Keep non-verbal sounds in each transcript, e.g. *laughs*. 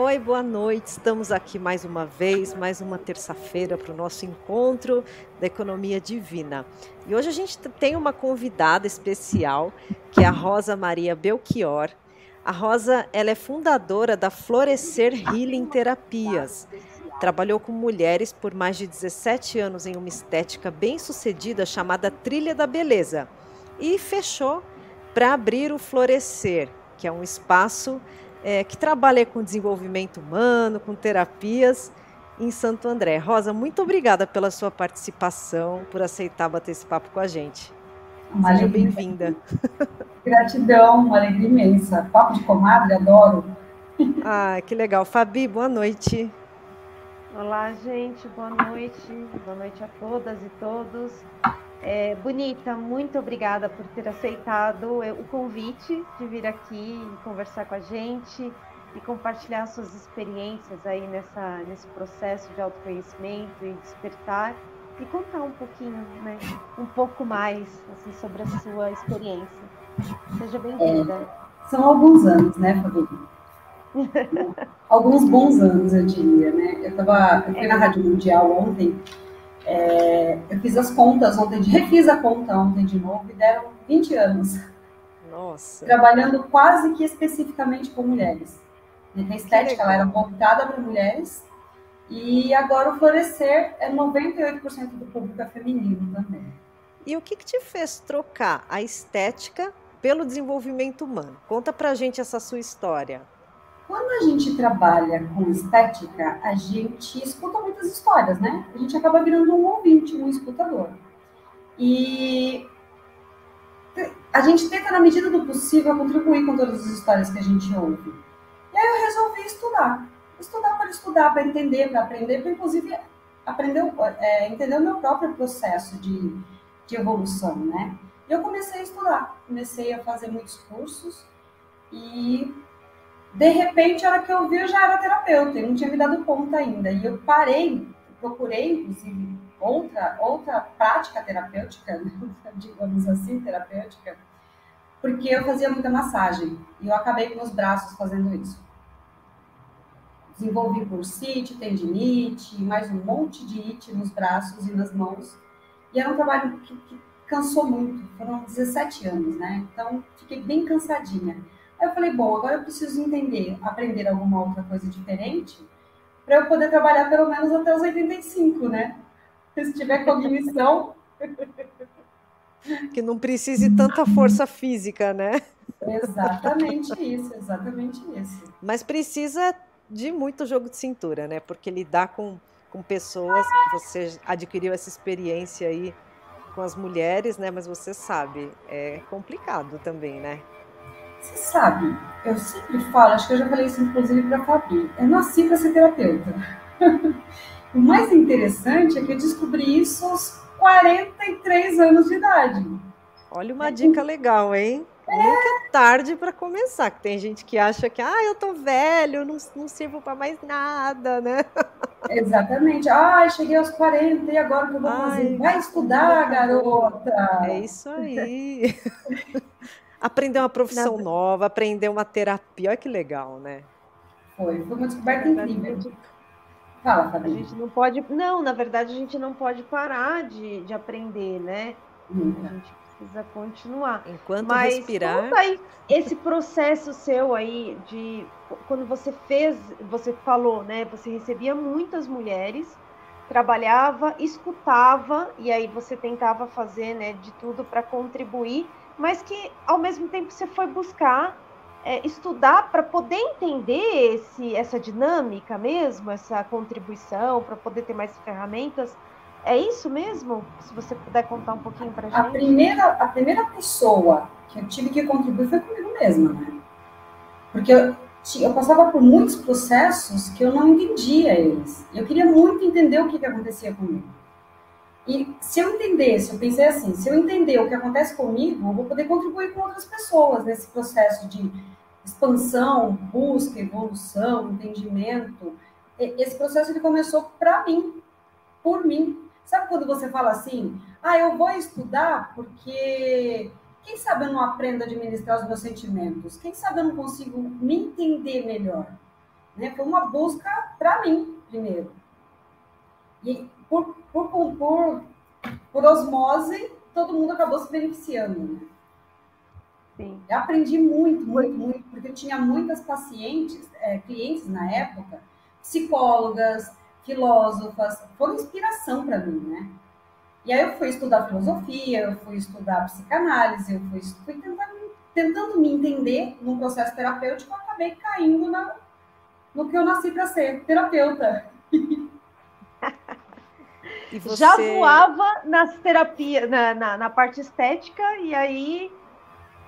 Oi, boa noite. Estamos aqui mais uma vez, mais uma terça-feira para o nosso encontro da economia divina. E hoje a gente tem uma convidada especial, que é a Rosa Maria Belchior. A Rosa, ela é fundadora da Florescer Healing Terapias. Trabalhou com mulheres por mais de 17 anos em uma estética bem sucedida chamada Trilha da Beleza. E fechou para abrir o Florescer, que é um espaço é, que trabalha com desenvolvimento humano, com terapias em Santo André. Rosa, muito obrigada pela sua participação, por aceitar bater esse papo com a gente. Uma Seja bem-vinda. *laughs* Gratidão, uma alegria imensa. Papo de comadre, adoro. *laughs* Ah, que legal. Fabi, boa noite. Olá, gente, boa noite. Boa noite a todas e todos. É, Bonita, muito obrigada por ter aceitado o convite de vir aqui e conversar com a gente e compartilhar suas experiências aí nessa, nesse processo de autoconhecimento e despertar e contar um pouquinho, né, um pouco mais assim, sobre a sua experiência. Seja bem-vinda. É, são alguns anos, né, Fabi? *laughs* alguns bons anos, eu diria, né? Eu, tava, eu fui é. na Rádio Mundial ontem é, eu fiz as contas ontem, refiz a conta ontem de novo e deram 20 anos. Nossa. Trabalhando quase que especificamente com mulheres. A estética ela era voltada para mulheres e agora o Florescer é 98% do público é feminino também. E o que, que te fez trocar a estética pelo desenvolvimento humano? Conta pra gente essa sua história. Quando a gente trabalha com estética, a gente escuta muitas histórias, né? A gente acaba virando um ouvinte, um escutador. E a gente tenta, na medida do possível, contribuir com todas as histórias que a gente ouve. E aí eu resolvi estudar. Estudar para estudar, para entender, para aprender, para inclusive aprender, é, entender o meu próprio processo de, de evolução, né? E eu comecei a estudar, comecei a fazer muitos cursos e de repente, a hora que eu vi, eu já era terapeuta, eu não tinha me dado conta ainda. E eu parei, procurei, inclusive, outra, outra prática terapêutica, *laughs* digamos assim, terapêutica, porque eu fazia muita massagem. E eu acabei com os braços fazendo isso. Desenvolvi bursite, tendinite, mais um monte de it nos braços e nas mãos. E era um trabalho que, que cansou muito. Foram 17 anos, né? Então, fiquei bem cansadinha. Aí eu falei, bom, agora eu preciso entender, aprender alguma outra coisa diferente, para eu poder trabalhar pelo menos até os 85, né? *laughs* Se tiver cognição. *laughs* que não precise tanta força física, né? Exatamente isso, exatamente isso. Mas precisa de muito jogo de cintura, né? Porque lidar com, com pessoas, você adquiriu essa experiência aí com as mulheres, né? Mas você sabe, é complicado também, né? Você sabe, eu sempre falo, acho que eu já falei isso inclusive para a Fabi, eu nasci para ser terapeuta. *laughs* o mais interessante é que eu descobri isso aos 43 anos de idade. Olha uma dica legal, hein? É. Nunca é tarde para começar, que tem gente que acha que, ah, eu tô velho, não, não sirvo para mais nada, né? *laughs* Exatamente. Ah, cheguei aos 40 e agora que eu vou Ai, fazer? Vai estudar, *laughs* garota! É isso aí. Aprender uma profissão Nada. nova, aprender uma terapia. Olha que legal, né? Foi, foi uma descoberta incrível. Fala, Fabi. A gente não pode. Não, na verdade, a gente não pode parar de, de aprender, né? Nunca. A gente precisa continuar. Enquanto Mas respirar. Aí, esse processo seu aí de quando você fez, você falou, né? Você recebia muitas mulheres, trabalhava, escutava e aí você tentava fazer, né, de tudo para contribuir mas que ao mesmo tempo você foi buscar é, estudar para poder entender esse, essa dinâmica mesmo, essa contribuição, para poder ter mais ferramentas. É isso mesmo? Se você puder contar um pouquinho para a gente. A primeira, a primeira pessoa que eu tive que contribuir foi comigo mesma, né? Porque eu, eu passava por muitos processos que eu não entendia eles. Eu queria muito entender o que, que acontecia comigo. E se eu entendesse, eu pensei assim, se eu entender o que acontece comigo, eu vou poder contribuir com outras pessoas nesse processo de expansão, busca, evolução, entendimento. Esse processo ele começou para mim, por mim. Sabe quando você fala assim, ah, eu vou estudar porque quem sabe eu não aprendo a administrar os meus sentimentos? Quem sabe eu não consigo me entender melhor? Né? Foi uma busca para mim, primeiro. E por, por, por, por osmose, todo mundo acabou se beneficiando. Né? Sim. Eu aprendi muito, muito, muito, porque eu tinha muitas pacientes, é, clientes na época, psicólogas, filósofas, foram inspiração para mim, né? E aí eu fui estudar filosofia, eu fui estudar psicanálise, eu fui, fui tentando, tentando me entender num processo terapêutico, eu acabei caindo na, no que eu nasci para ser, terapeuta. Você... Já voava nas terapias, na, na, na, parte estética, e aí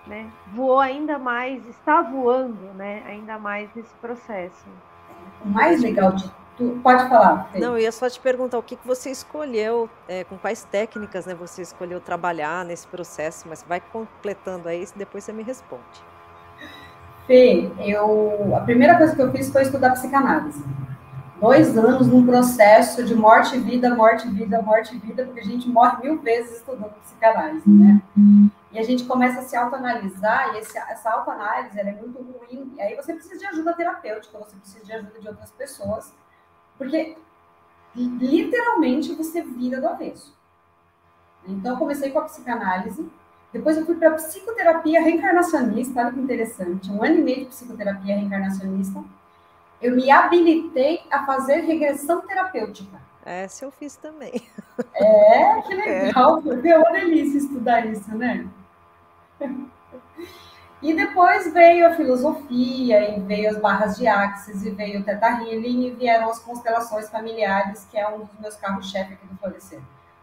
né, voou ainda mais, está voando né, ainda mais nesse processo. O mais legal de Tu pode falar. Não, eu ia só te perguntar o que, que você escolheu, é, com quais técnicas né, você escolheu trabalhar nesse processo, mas vai completando aí, depois você me responde. Fê, eu, a primeira coisa que eu fiz foi estudar psicanálise. Dois anos num processo de morte vida, morte vida, morte e vida, porque a gente morre mil vezes estudando psicanálise, né? E a gente começa a se autoanalisar, e esse, essa autoanálise é muito ruim. E aí você precisa de ajuda terapêutica, você precisa de ajuda de outras pessoas porque literalmente você vira do avesso. Então, eu comecei com a psicanálise, depois eu fui para psicoterapia reencarnacionista, olha que interessante, um ano e meio de psicoterapia reencarnacionista. Eu me habilitei a fazer regressão terapêutica. Essa eu fiz também. É, que *laughs* legal. É. uma delícia estudar isso, né? E depois veio a filosofia, e veio as barras de Axis, e veio o Teta Healing, e vieram as constelações familiares, que é um dos meus carros-chefe aqui do Florescer.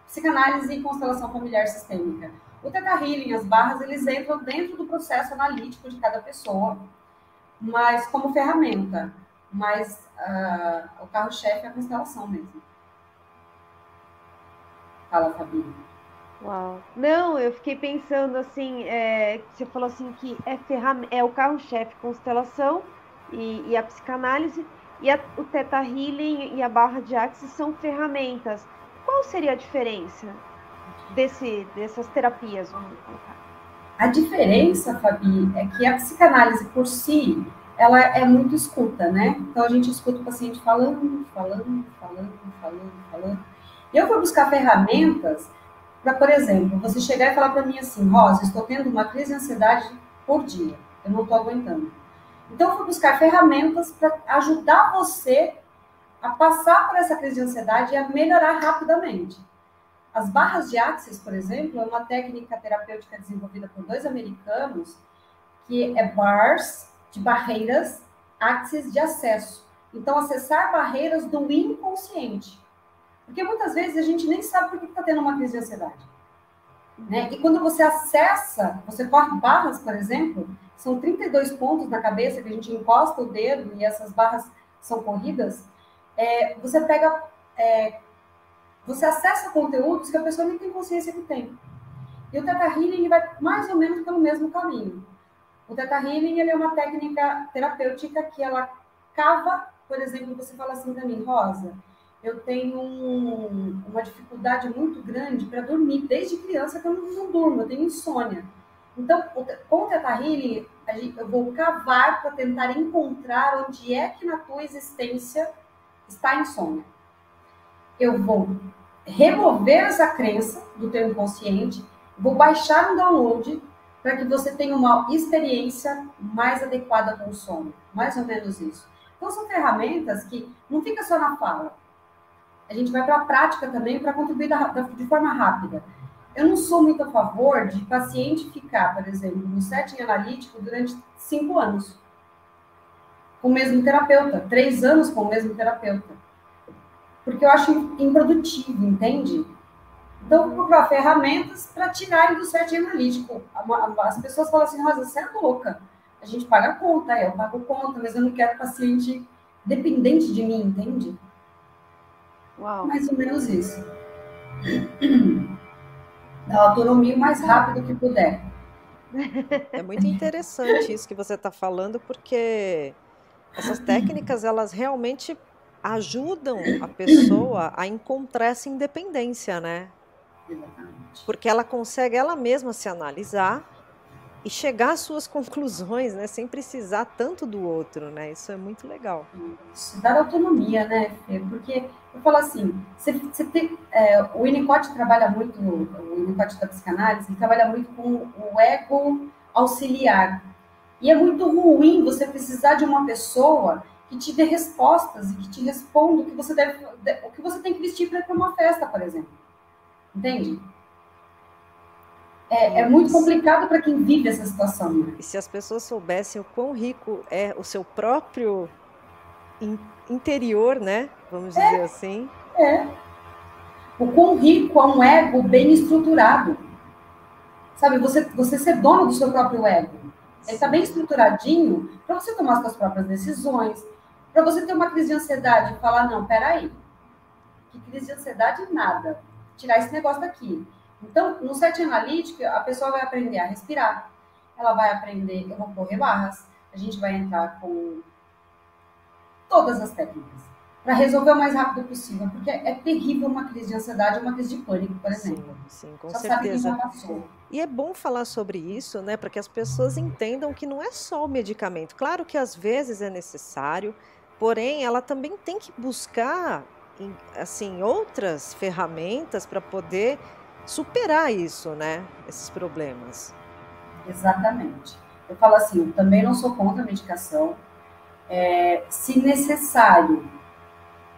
Psicanálise e constelação familiar sistêmica. O Teta Healing, as barras, eles entram dentro do processo analítico de cada pessoa, mas como ferramenta. Mas uh, o carro-chefe é a constelação mesmo. Fala, Fabi. Uau. Não, eu fiquei pensando assim, é, você falou assim que é, ferram é o carro-chefe constelação e, e, a psicanálise, e a, o Teta Healing e a barra de Axis são ferramentas. Qual seria a diferença desse, dessas terapias? A diferença, Fabi, é que a psicanálise por si, ela é muito escuta, né? Então a gente escuta o paciente falando, falando, falando, falando, falando. E eu vou buscar ferramentas para, por exemplo, você chegar e falar para mim assim, Rosa, estou tendo uma crise de ansiedade por dia, eu não estou aguentando. Então, eu fui buscar ferramentas para ajudar você a passar por essa crise de ansiedade e a melhorar rapidamente. As barras de Axis, por exemplo, é uma técnica terapêutica desenvolvida por dois americanos, que é bars de barreiras, axis de acesso. Então, acessar barreiras do inconsciente. Porque muitas vezes a gente nem sabe por que está tendo uma crise de ansiedade. Né? E quando você acessa, você corre barras, por exemplo, são 32 pontos na cabeça que a gente encosta o dedo e essas barras são corridas, é, você pega, é, você acessa conteúdos que a pessoa nem tem consciência que tem. E o Teta Healing vai mais ou menos pelo mesmo caminho. O Teta Healing é uma técnica terapêutica que ela cava, por exemplo, você fala assim para mim, Rosa, eu tenho um, uma dificuldade muito grande para dormir. Desde criança que eu não, não, durmo, eu tenho insônia. Então, com o Teta Healing, eu vou cavar para tentar encontrar onde é que na tua existência está a insônia. Eu vou remover essa crença do teu inconsciente, vou baixar um download para que você tenha uma experiência mais adequada com o sono. Mais ou menos isso. Então, são ferramentas que não fica só na fala a gente vai para a prática também para contribuir da, da, de forma rápida. Eu não sou muito a favor de paciente ficar, por exemplo, no setting analítico durante cinco anos com o mesmo terapeuta, três anos com o mesmo terapeuta. Porque eu acho improdutivo, entende? Então, procurar ferramentas para tirarem do setting analítico. As pessoas falam assim, Rosa, você é louca. A gente paga a conta, eu pago conta, mas eu não quero paciente dependente de mim, entende? Uau. Mais ou menos isso. Dá autonomia o mais rápido que puder. É muito interessante isso que você está falando, porque essas técnicas elas realmente ajudam a pessoa a encontrar essa independência, né? Porque ela consegue ela mesma se analisar e chegar às suas *laughs* conclusões, né? Sem precisar tanto do outro, né? Isso é muito legal. Isso, dar autonomia, né? Porque eu falo assim, você, você tem, é, o Winnicott trabalha muito, o Winnicott da psicanálise, ele trabalha muito com o ego auxiliar. E é muito ruim você precisar de uma pessoa que te dê respostas e que te responda o que você deve, o que você tem que vestir para ir para uma festa, por exemplo. Entende? É, é muito complicado para quem vive essa situação. Né? E se as pessoas soubessem o quão rico é o seu próprio in interior, né? Vamos é, dizer assim. É. O quão rico é um ego bem estruturado. Sabe, você, você ser dono do seu próprio ego. Ele está bem estruturadinho para você tomar suas próprias decisões, para você ter uma crise de ansiedade e falar, não, peraí, que crise de ansiedade nada. Tirar esse negócio daqui. Então, no set analítico, a pessoa vai aprender a respirar, ela vai aprender, eu vou correr barras, a gente vai entrar com todas as técnicas para resolver o mais rápido possível, porque é terrível uma crise de ansiedade, uma crise de pânico, por exemplo. Sim, sim com Só certeza. E é bom falar sobre isso, né, para que as pessoas entendam que não é só o medicamento. Claro que às vezes é necessário, porém ela também tem que buscar assim outras ferramentas para poder superar isso, né? Esses problemas. Exatamente. Eu falo assim, eu também não sou contra a medicação. É, se necessário,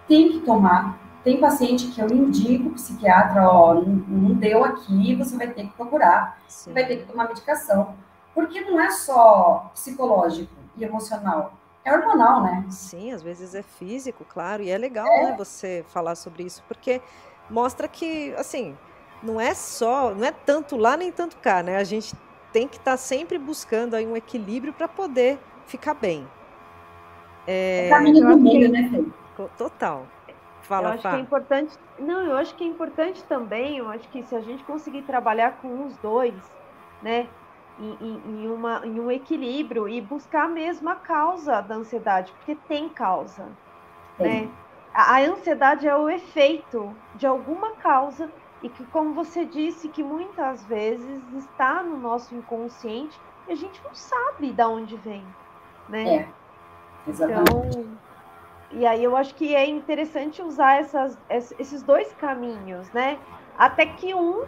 tem que tomar. Tem paciente que eu indico, psiquiatra, ó, não, não deu aqui, você vai ter que procurar, Sim. vai ter que tomar medicação. Porque não é só psicológico e emocional, é hormonal, né? Sim, às vezes é físico, claro, e é legal, é. né, você falar sobre isso, porque mostra que, assim, não é só, não é tanto lá nem tanto cá, né? A gente tem que estar tá sempre buscando aí um equilíbrio para poder ficar bem. É, é caminho do meio, né, Fê? Total. Fala, eu acho Fá. que é importante. Não, eu acho que é importante também. Eu acho que se a gente conseguir trabalhar com os dois, né, em, em, uma, em um equilíbrio e buscar mesmo a causa da ansiedade, porque tem causa, né? A, a ansiedade é o efeito de alguma causa e que, como você disse, que muitas vezes está no nosso inconsciente e a gente não sabe de onde vem, né? É, exatamente. Então, e aí eu acho que é interessante usar essas, esses dois caminhos, né? Até que um,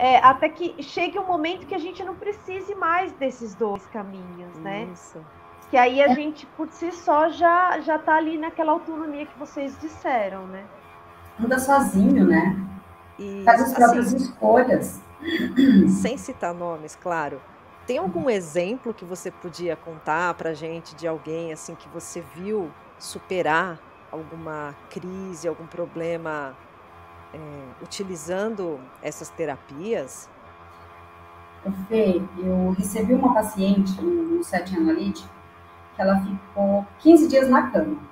é, até que chegue um momento que a gente não precise mais desses dois caminhos, né? Isso. Que aí a é. gente, por si só, já, já tá ali naquela autonomia que vocês disseram, né? Anda sozinho, né? E, Faz as próprias assim, escolhas. Sem citar nomes, claro. Tem algum exemplo que você podia contar para gente de alguém assim que você viu superar alguma crise, algum problema é, utilizando essas terapias? Fê, eu recebi uma paciente no set analítico que ela ficou 15 dias na cama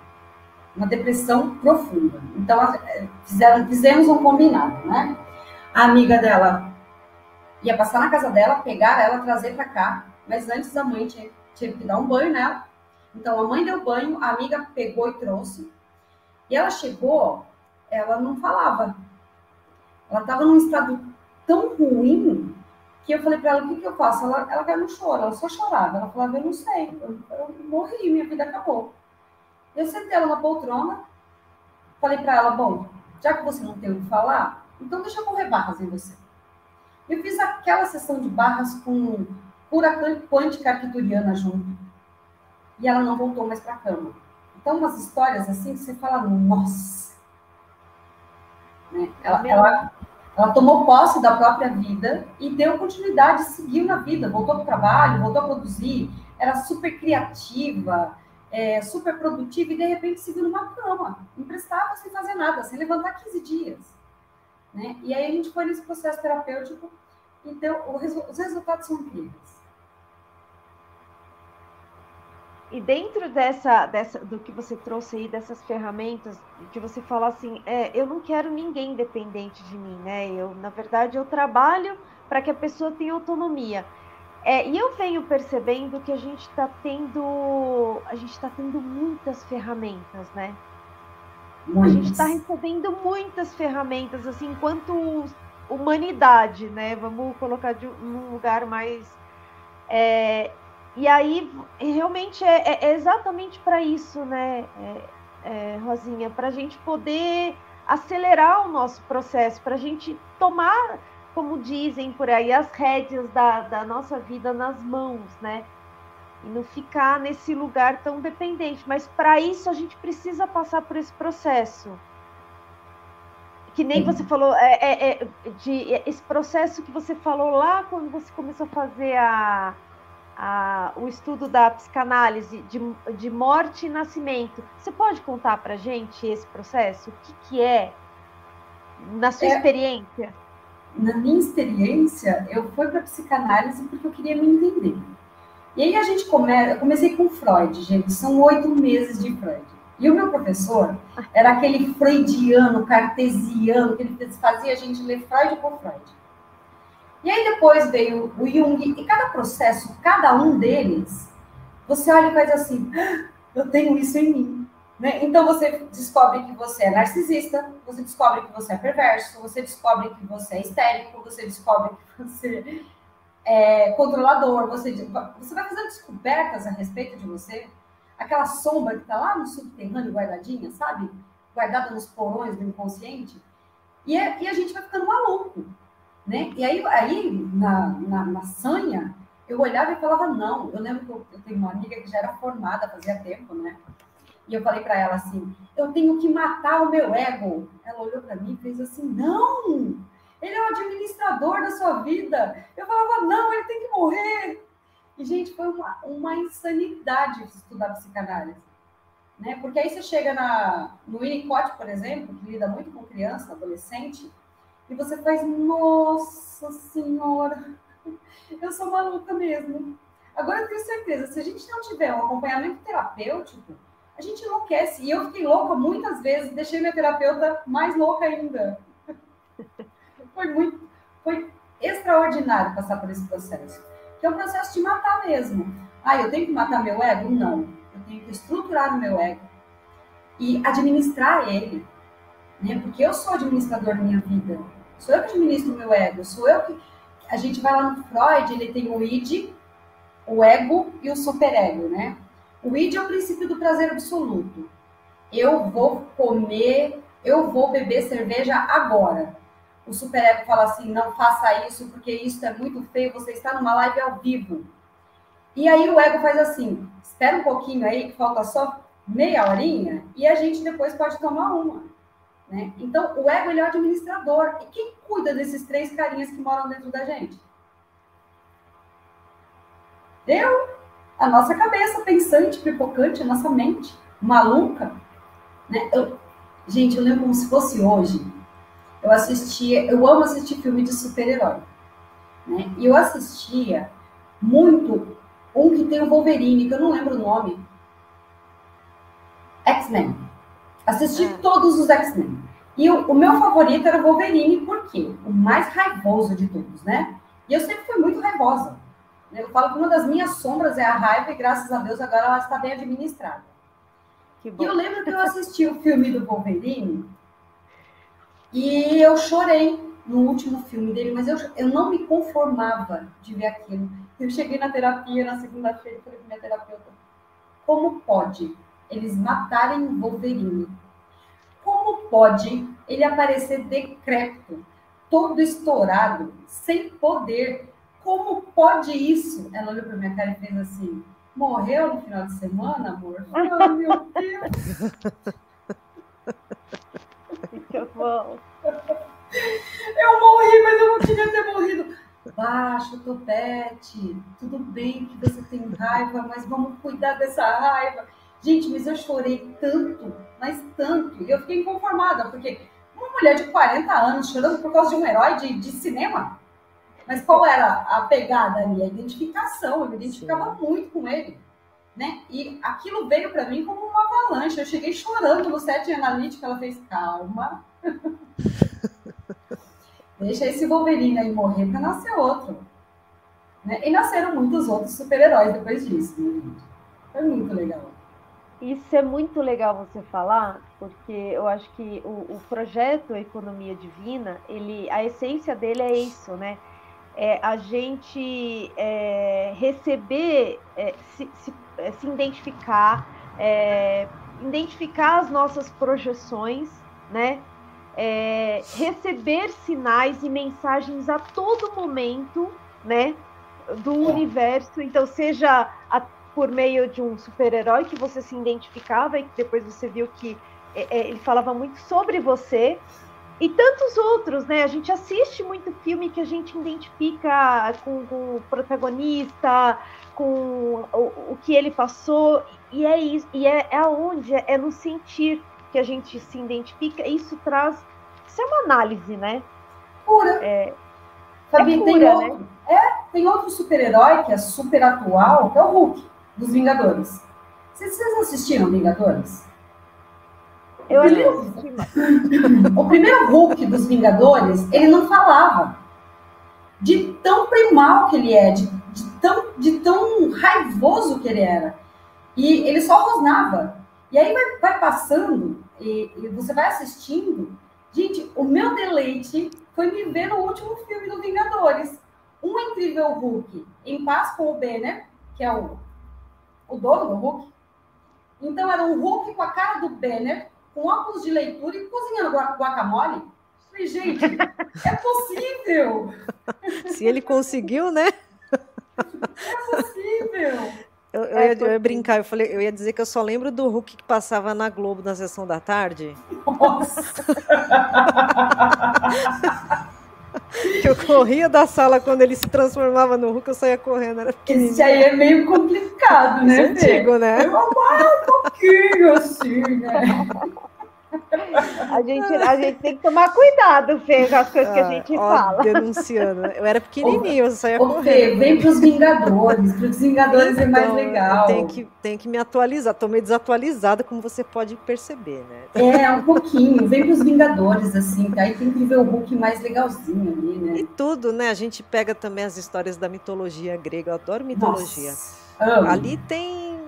uma depressão profunda. Então, é, fizeram, fizemos um combinado, né? A amiga dela ia passar na casa dela, pegar ela, trazer para cá, mas antes a mãe tinha que dar um banho nela. Então, a mãe deu banho, a amiga pegou e trouxe. E ela chegou, ela não falava. Ela estava num estado tão ruim que eu falei para ela: o que, que eu faço? Ela, ela caiu no choro, ela só chorava. Ela falava: eu não sei, eu, eu morri, minha vida acabou. Eu sentei ela na poltrona, falei para ela, bom, já que você não tem o que falar, então deixa eu correr barras em você. Eu fiz aquela sessão de barras com cura quântica arquituriana junto. E ela não voltou mais para a cama. Então, umas histórias assim que você fala, nossa. Né? Ela, ela, ela tomou posse da própria vida e deu continuidade, seguiu na vida, voltou para o trabalho, voltou a produzir, era super criativa, é, super produtiva e de repente se viu numa cama, emprestava sem fazer nada, sem levantar 15 dias. Né? E aí a gente foi nesse processo terapêutico, então os resultados são incríveis. E dentro dessa, dessa, do que você trouxe aí, dessas ferramentas, que você fala assim, é, eu não quero ninguém dependente de mim, né? Eu, na verdade, eu trabalho para que a pessoa tenha autonomia. É, e eu venho percebendo que a gente está tendo, a gente está tendo muitas ferramentas, né? Muitas. A gente está recebendo muitas ferramentas, assim, enquanto humanidade, né? Vamos colocar de um lugar mais É, e aí, realmente, é, é exatamente para isso, né, é, é Rosinha? Para a gente poder acelerar o nosso processo, para a gente tomar, como dizem por aí, as rédeas da, da nossa vida nas mãos, né? E não ficar nesse lugar tão dependente. Mas para isso a gente precisa passar por esse processo que nem você falou, é, é, é, de, é, esse processo que você falou lá quando você começou a fazer a, a, o estudo da psicanálise de, de morte e nascimento. Você pode contar para gente esse processo? O que, que é, na sua é, experiência? Na minha experiência, eu fui para psicanálise porque eu queria me entender. E aí a gente come, eu comecei com Freud, gente, são oito meses de Freud. E o meu professor era aquele freudiano, cartesiano, que ele fazia a gente ler Freud por Freud. E aí depois veio o Jung, e cada processo, cada um deles, você olha e faz assim, ah, eu tenho isso em mim. Né? Então você descobre que você é narcisista, você descobre que você é perverso, você descobre que você é histérico, você descobre que você é controlador, você, você vai fazendo descobertas a respeito de você aquela sombra que está lá no subterrâneo guardadinha, sabe? Guardada nos porões do inconsciente. E, é, e a gente vai ficando maluco, né? E aí, aí na, na, na sanha, eu olhava e falava, não. Eu lembro que eu, eu tenho uma amiga que já era formada, fazia tempo, né? E eu falei para ela assim: eu tenho que matar o meu ego. Ela olhou para mim e fez assim: não, ele é o administrador da sua vida. Eu falava: não, ele tem que morrer. E, gente, foi uma, uma insanidade estudar psicanálise. Né? Porque aí você chega na, no Winnicott, por exemplo, que lida muito com criança, adolescente, e você faz, nossa senhora, eu sou maluca mesmo. Agora eu tenho certeza, se a gente não tiver um acompanhamento terapêutico, a gente enlouquece. E eu fiquei louca muitas vezes, deixei minha terapeuta mais louca ainda. *laughs* Foi muito, foi extraordinário passar por esse processo que é um processo de matar mesmo. Ah, eu tenho que matar meu ego? Não. Eu tenho que estruturar o meu ego e administrar ele. Né? Porque eu sou administrador da minha vida. Sou eu que administro o meu ego. Sou eu que. A gente vai lá no Freud, ele tem o id, o ego e o superego, né? O id é o princípio do prazer absoluto. Eu vou comer, eu vou beber cerveja agora o superego fala assim: não faça isso porque isso é muito feio, você está numa live ao vivo. E aí o ego faz assim: espera um pouquinho aí, que falta só meia horinha, e a gente depois pode tomar uma. Né? Então, o ego ele é o administrador. E quem cuida desses três carinhas que moram dentro da gente? Eu, a nossa cabeça pensante, pipocante, a nossa mente maluca. Né? Eu, gente, eu lembro como se fosse hoje eu assistia, eu amo assistir filme de super-herói, né? E eu assistia muito um que tem o Wolverine, que eu não lembro o nome. X-Men. Assisti é. todos os X-Men. E o, o, meu favorito era o Wolverine, por quê? O mais raivoso de todos, né? E eu sempre fui muito raivosa. Eu falo que uma das minhas sombras é a raiva, e graças a Deus agora ela está bem administrada. E eu lembro que eu assisti o filme do Wolverine e eu chorei no último filme dele, mas eu, eu não me conformava de ver aquilo. Eu cheguei na terapia na segunda-feira e falei para minha terapeuta: como pode eles matarem o Wolverine? Como pode ele aparecer decrépito, todo estourado, sem poder? Como pode isso? Ela olhou para minha cara e fez assim: morreu no final de semana, amor? Oh, meu Deus! *laughs* Que bom. Eu morri, mas eu não queria ter morrido. Baixa o topete. Tudo bem que você tem raiva, mas vamos cuidar dessa raiva. Gente, mas eu chorei tanto, mas tanto. E eu fiquei inconformada, porque uma mulher de 40 anos chorando por causa de um herói de, de cinema. Mas qual era a pegada ali? A identificação. Eu me identificava Sim. muito com ele né? E aquilo veio para mim como uma avalanche. Eu cheguei chorando no set analítico, ela fez calma. *laughs* Deixa esse Wolverine aí morrer para nascer outro. Né? E nasceram muitos outros super-heróis depois disso, né? Foi muito legal. Isso é muito legal você falar, porque eu acho que o, o projeto Economia Divina, ele, a essência dele é isso, né? é a gente é, receber, é, se, se, é, se, identificar, é, identificar as nossas projeções, né? É, receber sinais e mensagens a todo momento, né? Do universo. Então, seja a, por meio de um super-herói que você se identificava e que depois você viu que ele falava muito sobre você, e tantos outros, né? A gente assiste muito filme que a gente identifica com, com o protagonista, com o, o, que ele passou, e é isso, e é, é aonde, é no sentir que a gente se identifica, isso traz. Isso é uma análise, né? Pura. É, Sabe, é pura, tem, outro, né? é, tem outro super-herói que é super atual, que é o Hulk, dos Vingadores. Vocês, vocês assistiram Vingadores? Eu primeiro, *laughs* o primeiro Hulk dos Vingadores, ele não falava. De tão primal que ele é, de, de, tão, de tão raivoso que ele era. E ele só rosnava. E aí vai, vai passando, e, e, você vai assistindo. Gente, o meu deleite foi me ver no último filme do Vingadores. Um incrível Hulk, em paz com o Banner, que é o, o dono do Hulk. Então era um Hulk com a cara do Banner, com óculos de leitura e cozinhando guacamole. Falei, gente, é possível! *laughs* Se ele conseguiu, né? É possível! Eu, eu, ia, eu, ia, brincar, eu falei, eu ia dizer que eu só lembro do Hulk que passava na Globo na sessão da tarde. Nossa! *laughs* que eu corria da sala quando ele se transformava no Hulk, eu saía correndo. Era Esse aí é meio complicado, né? É antigo, né? É um pouquinho assim, né? A gente, a gente tem que tomar cuidado, Fê, com as coisas ah, que a ah, gente ó, fala. Denunciando. Eu era pequenininho, eu saía ô, correndo. Fê, vem para os Vingadores. Para os Vingadores então, é mais então, legal. Tem que, tem que me atualizar. Estou meio desatualizada, como você pode perceber, né? É, um pouquinho. Vem para os Vingadores, assim, que aí tem que ver o Hulk mais legalzinho ali, né? E tudo, né? A gente pega também as histórias da mitologia grega. Eu adoro mitologia. Nossa, ali tem.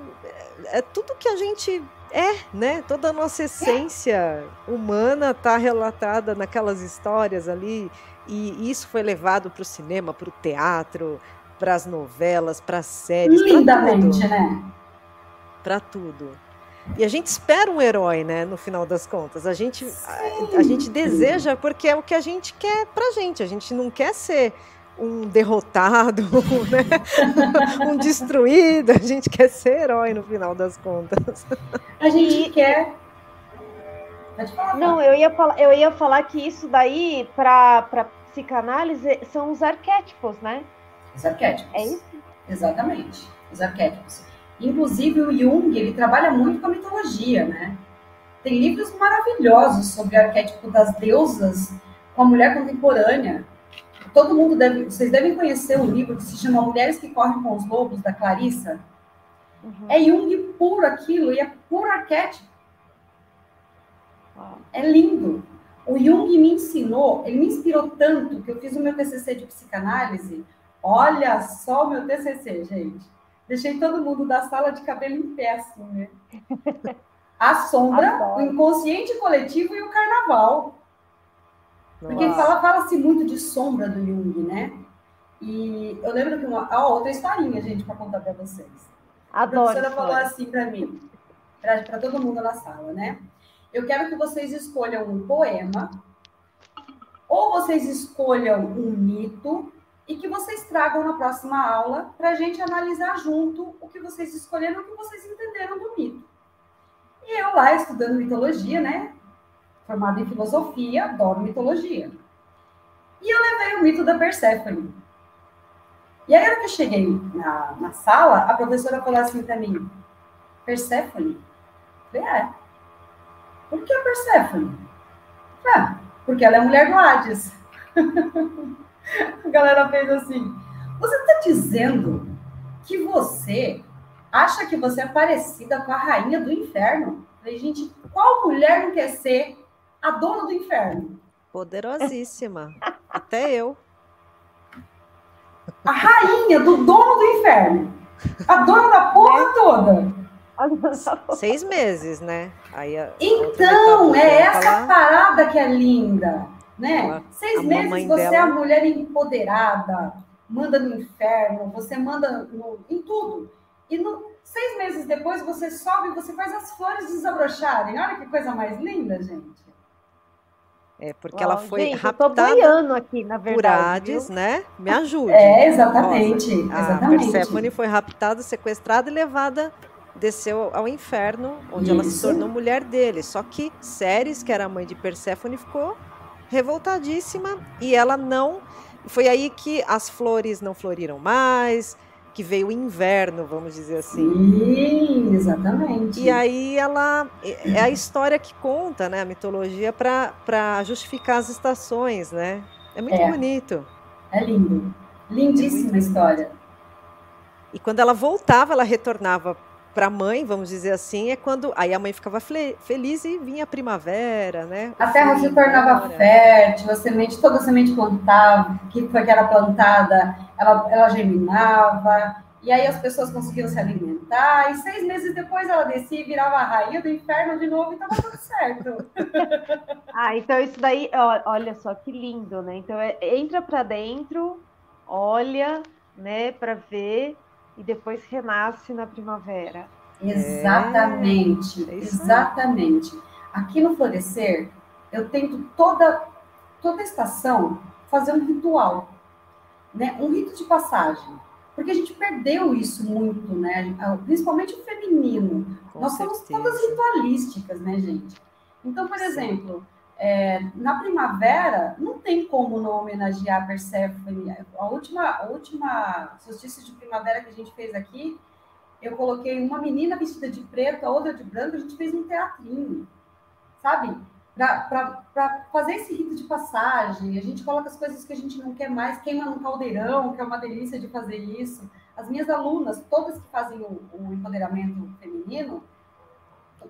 É, é tudo que a gente é, né? Toda a nossa essência humana está relatada naquelas histórias ali, e isso foi levado para o cinema, para o teatro, para as novelas, para as séries. Lindamente, né? Para tudo. E a gente espera um herói, né? No final das contas. A gente, a, a, gente deseja porque é o que a gente quer pra gente. A gente não quer ser um derrotado, *laughs* né? um destruído. A gente quer ser herói no final das contas. A gente quer. Falar, Não, eu ia falar, eu ia falar que isso daí para psicanálise são os arquétipos, né? Os arquétipos. É isso? Exatamente, os arquétipos. Inclusive o Jung, ele trabalha muito com a mitologia, né? Tem livros maravilhosos sobre o arquétipo das deusas com a mulher contemporânea todo mundo deve, vocês devem conhecer um livro que se chama Mulheres que Correm com os Lobos, da Clarissa. Uhum. É Jung puro aquilo, e é puro arquétipo. É lindo. O Jung me ensinou, ele me inspirou tanto que eu fiz o meu TCC de psicanálise. Olha só o meu TCC, gente. Deixei todo mundo da sala de cabelo em pé, assim, né? *laughs* A sombra, Adoro. o inconsciente coletivo e o carnaval. Porque fala, fala-se muito de sombra do Jung, né? E eu lembro que uma. Ó, outra historinha, gente, para contar para vocês. Adoro. A professora falou assim para mim, para todo mundo na sala, né? Eu quero que vocês escolham um poema, ou vocês escolham um mito, e que vocês tragam na próxima aula para a gente analisar junto o que vocês escolheram, o que vocês entenderam do mito. E eu lá estudando mitologia, né? Formada em filosofia, adoro mitologia. E eu levei o mito da Perséfone. E aí, que eu cheguei na, na sala, a professora falou assim para mim: Perséfone? Falei, é. Por que a Perséfone? Ah, porque ela é mulher do Hades. *laughs* a galera fez assim: Você está dizendo que você acha que você é parecida com a rainha do inferno? Falei, gente, qual mulher não quer ser a dona do inferno. Poderosíssima. Até eu. A rainha do dono do inferno. A dona da porra é. toda. Seis meses, né? Aí então, é essa falar... parada que é linda. né? Ela, Seis meses você dela... é a mulher empoderada, manda no inferno, você manda no, em tudo. E no, seis meses depois você sobe, você faz as flores desabrocharem. Olha que coisa mais linda, gente. É, porque ela foi gente, raptada aqui, na verdade, por Hades, viu? né? Me *laughs* ajude. É, exatamente. Rosa. exatamente. A Persephone foi raptada, sequestrada e levada, desceu ao inferno, onde Isso. ela se tornou mulher dele. Só que Ceres, que era a mãe de Persephone, ficou revoltadíssima e ela não. Foi aí que as flores não floriram mais, que veio o inverno, vamos dizer assim. Sim, exatamente. E aí ela é a história que conta, né, a mitologia para justificar as estações, né? É muito é. bonito. É lindo. Lindíssima é história. E quando ela voltava, ela retornava para a mãe, vamos dizer assim, é quando aí a mãe ficava feliz e vinha a primavera, né? A terra se tornava fértil, a semente, toda a semente plantava, que foi que era plantada, ela, ela germinava, e aí as pessoas conseguiam se alimentar, e seis meses depois ela descia e virava a rainha do inferno de novo e estava tudo certo. *laughs* ah, então isso daí, olha só que lindo, né? Então é, entra para dentro, olha, né, para ver e depois renasce na primavera. Exatamente, é, é exatamente. Aqui no Florescer, eu tento toda, toda estação fazer um ritual, né? um rito de passagem. Porque a gente perdeu isso muito, né? Principalmente o feminino. Com Nós certeza. somos todas ritualísticas, né, gente? Então, por exemplo, é, na primavera, não tem como não homenagear a Persephone. A última, a última solstício de primavera que a gente fez aqui, eu coloquei uma menina vestida de preto, a outra de branco, a gente fez um teatrinho, sabe? Para fazer esse rito de passagem, a gente coloca as coisas que a gente não quer mais, queima no caldeirão, que é uma delícia de fazer isso. As minhas alunas, todas que fazem o, o empoderamento feminino,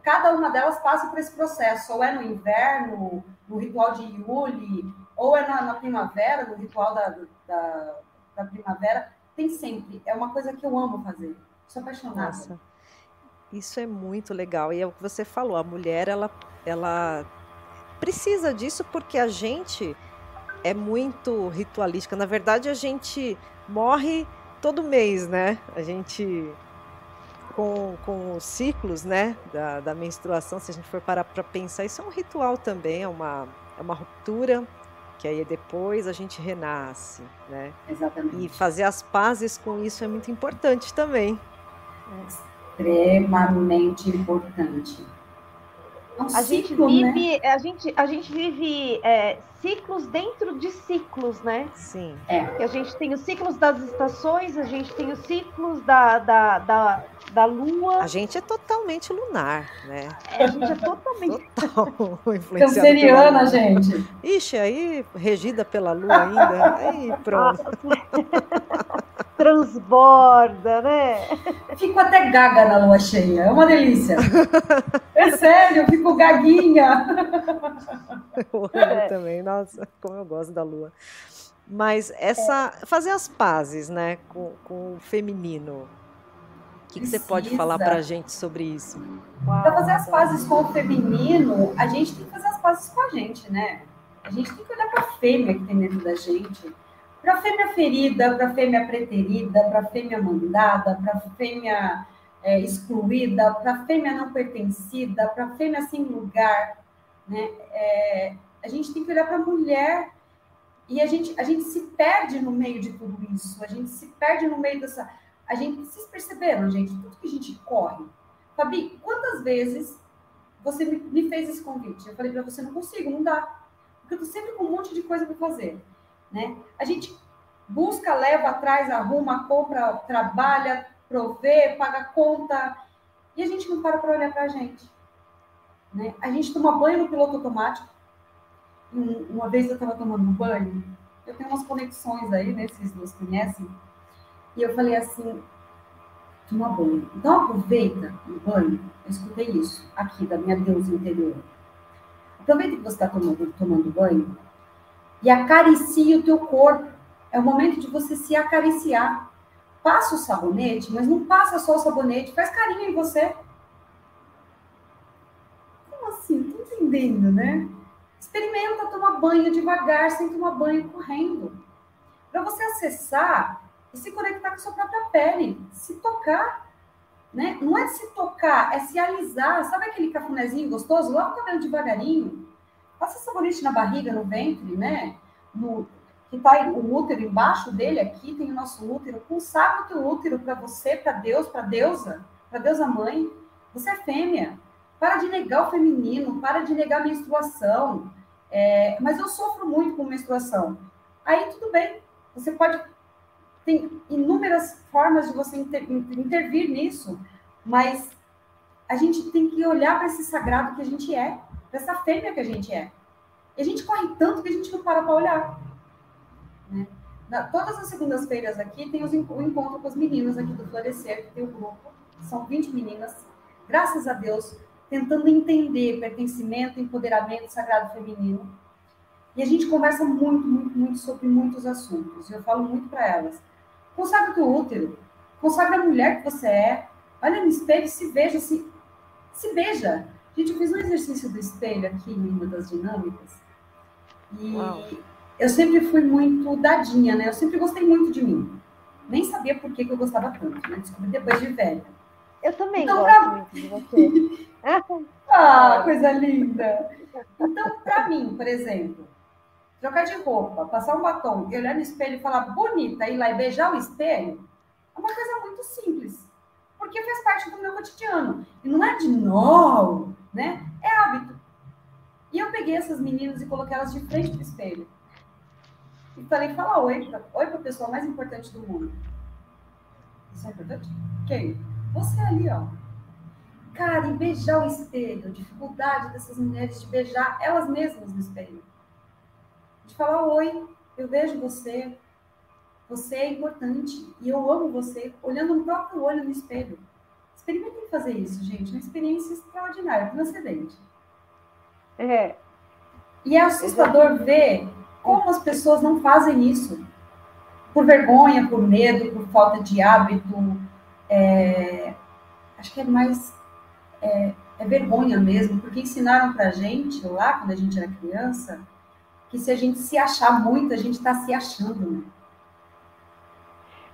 cada uma delas passa por esse processo, ou é no inverno, no ritual de Yuli, ou é na, na primavera, no ritual da, da, da, primavera, tem sempre. É uma coisa que eu amo fazer. Sou apaixonada. Nossa, isso é muito legal. E é o que você falou, a mulher, ela, ela precisa disso porque a gente é muito ritualística. Na verdade, a gente morre todo mês, né? A gente com, com os ciclos né, da, da menstruação, se a gente for parar para pensar, isso é um ritual também, é uma, é uma ruptura, que aí depois a gente renasce. Né? Exatamente. E fazer as pazes com isso é muito importante também. Extremamente importante. É um a, ciclo, gente vive, né? a, gente, a gente vive é, ciclos dentro de ciclos, né? Sim. É. a gente tem os ciclos das estações, a gente tem os ciclos da, da, da, da lua. A gente é totalmente lunar, né? É, a gente é totalmente. Total *laughs* Canceriana, gente. Ixi, aí regida pela lua ainda. Aí pronto. *laughs* Transborda, né? Fico até gaga na lua cheia. É uma delícia. É sério, eu fico gaguinha. *laughs* Eu amo é. também. Nossa, como eu gosto da lua. Mas essa. É. Fazer as pazes, né, com, com o feminino o que, que, você pode falar para a gente sobre isso? Para fazer as pazes com o feminino, a gente tem que fazer as pazes com a gente, né? A gente tem que olhar para a fêmea que tem dentro da gente. Para a fêmea ferida, para a fêmea preterida, para a fêmea mandada, para a fêmea é, excluída, para a fêmea não pertencida, para a fêmea sem lugar. Né? É, a gente tem que olhar para a mulher e a gente, a gente se perde no meio de tudo isso. A gente se perde no meio dessa a gente, vocês perceberam, gente, tudo que a gente corre. Fabi, quantas vezes você me, fez esse convite? Eu falei para você, não consigo, não dá. Porque eu tô sempre com um monte de coisa para fazer, né? A gente busca, leva atrás, arruma, compra, trabalha, provê, paga conta, e a gente não para para olhar para a gente. Né? A gente toma banho no piloto automático. Uma vez eu estava tomando banho, eu tenho umas conexões aí, né? Vocês duas conhecem e eu falei assim, toma banho. Então aproveita o banho. Eu escutei isso aqui da minha deusa interior. Aproveita que você está tomando, tomando banho e acaricie o teu corpo. É o momento de você se acariciar. Passa o sabonete, mas não passa só o sabonete, faz carinho em você. Como assim? Tô entendendo, né? Experimenta tomar banho devagar, sem tomar banho correndo. Para você acessar e se conectar com a sua própria pele, se tocar. Né? Não é se tocar, é se alisar. Sabe aquele cafunézinho gostoso? Lava o cabelo devagarinho. Passa sabonete na barriga, no ventre, né? No, que está o útero embaixo dele aqui, tem o nosso útero. Consagra o teu útero para você, para Deus, para deusa, para deusa mãe. Você é fêmea. Para de negar o feminino, para de negar a menstruação. É, mas eu sofro muito com menstruação. Aí tudo bem, você pode. Tem inúmeras formas de você inter, intervir nisso, mas a gente tem que olhar para esse sagrado que a gente é, para essa fêmea que a gente é. E a gente corre tanto que a gente não para para olhar. Né? Na, todas as segundas-feiras aqui tem os, o encontro com as meninas aqui do Florescer, que tem o um grupo, são 20 meninas, graças a Deus, tentando entender pertencimento, empoderamento sagrado feminino. E a gente conversa muito, muito, muito sobre muitos assuntos. Eu falo muito para elas. Consagra o teu útero, consagra a mulher que você é. Olha no espelho, se veja, se, se veja. Gente, eu fiz um exercício do espelho aqui em uma das dinâmicas. E Uau. eu sempre fui muito dadinha, né? Eu sempre gostei muito de mim. Nem sabia por que, que eu gostava tanto, né? Descobri depois de velha. Eu também então, gosto pra... muito de *laughs* você. ah, coisa linda! *laughs* Então, para mim, por exemplo, trocar de roupa, passar um batom olhar no espelho e falar bonita, ir lá e beijar o espelho, é uma coisa muito simples. Porque faz parte do meu cotidiano. E não é de novo, né? É hábito. E eu peguei essas meninas e coloquei elas de frente pro espelho. E falei, fala oi para oi a pessoa mais importante do mundo. Isso é importante? Quem? Você ali, ó. Cara, e beijar o espelho, a dificuldade dessas mulheres de beijar elas mesmas no espelho. De falar, oi, eu vejo você, você é importante e eu amo você, olhando no próprio olho no espelho. Experimentem fazer isso, gente. Uma experiência extraordinária, transcendente. É. E é assustador ver como as pessoas não fazem isso. Por vergonha, por medo, por falta de hábito, é, acho que é mais é, é vergonha mesmo, porque ensinaram para a gente lá, quando a gente era criança, que se a gente se achar muito, a gente está se achando, né?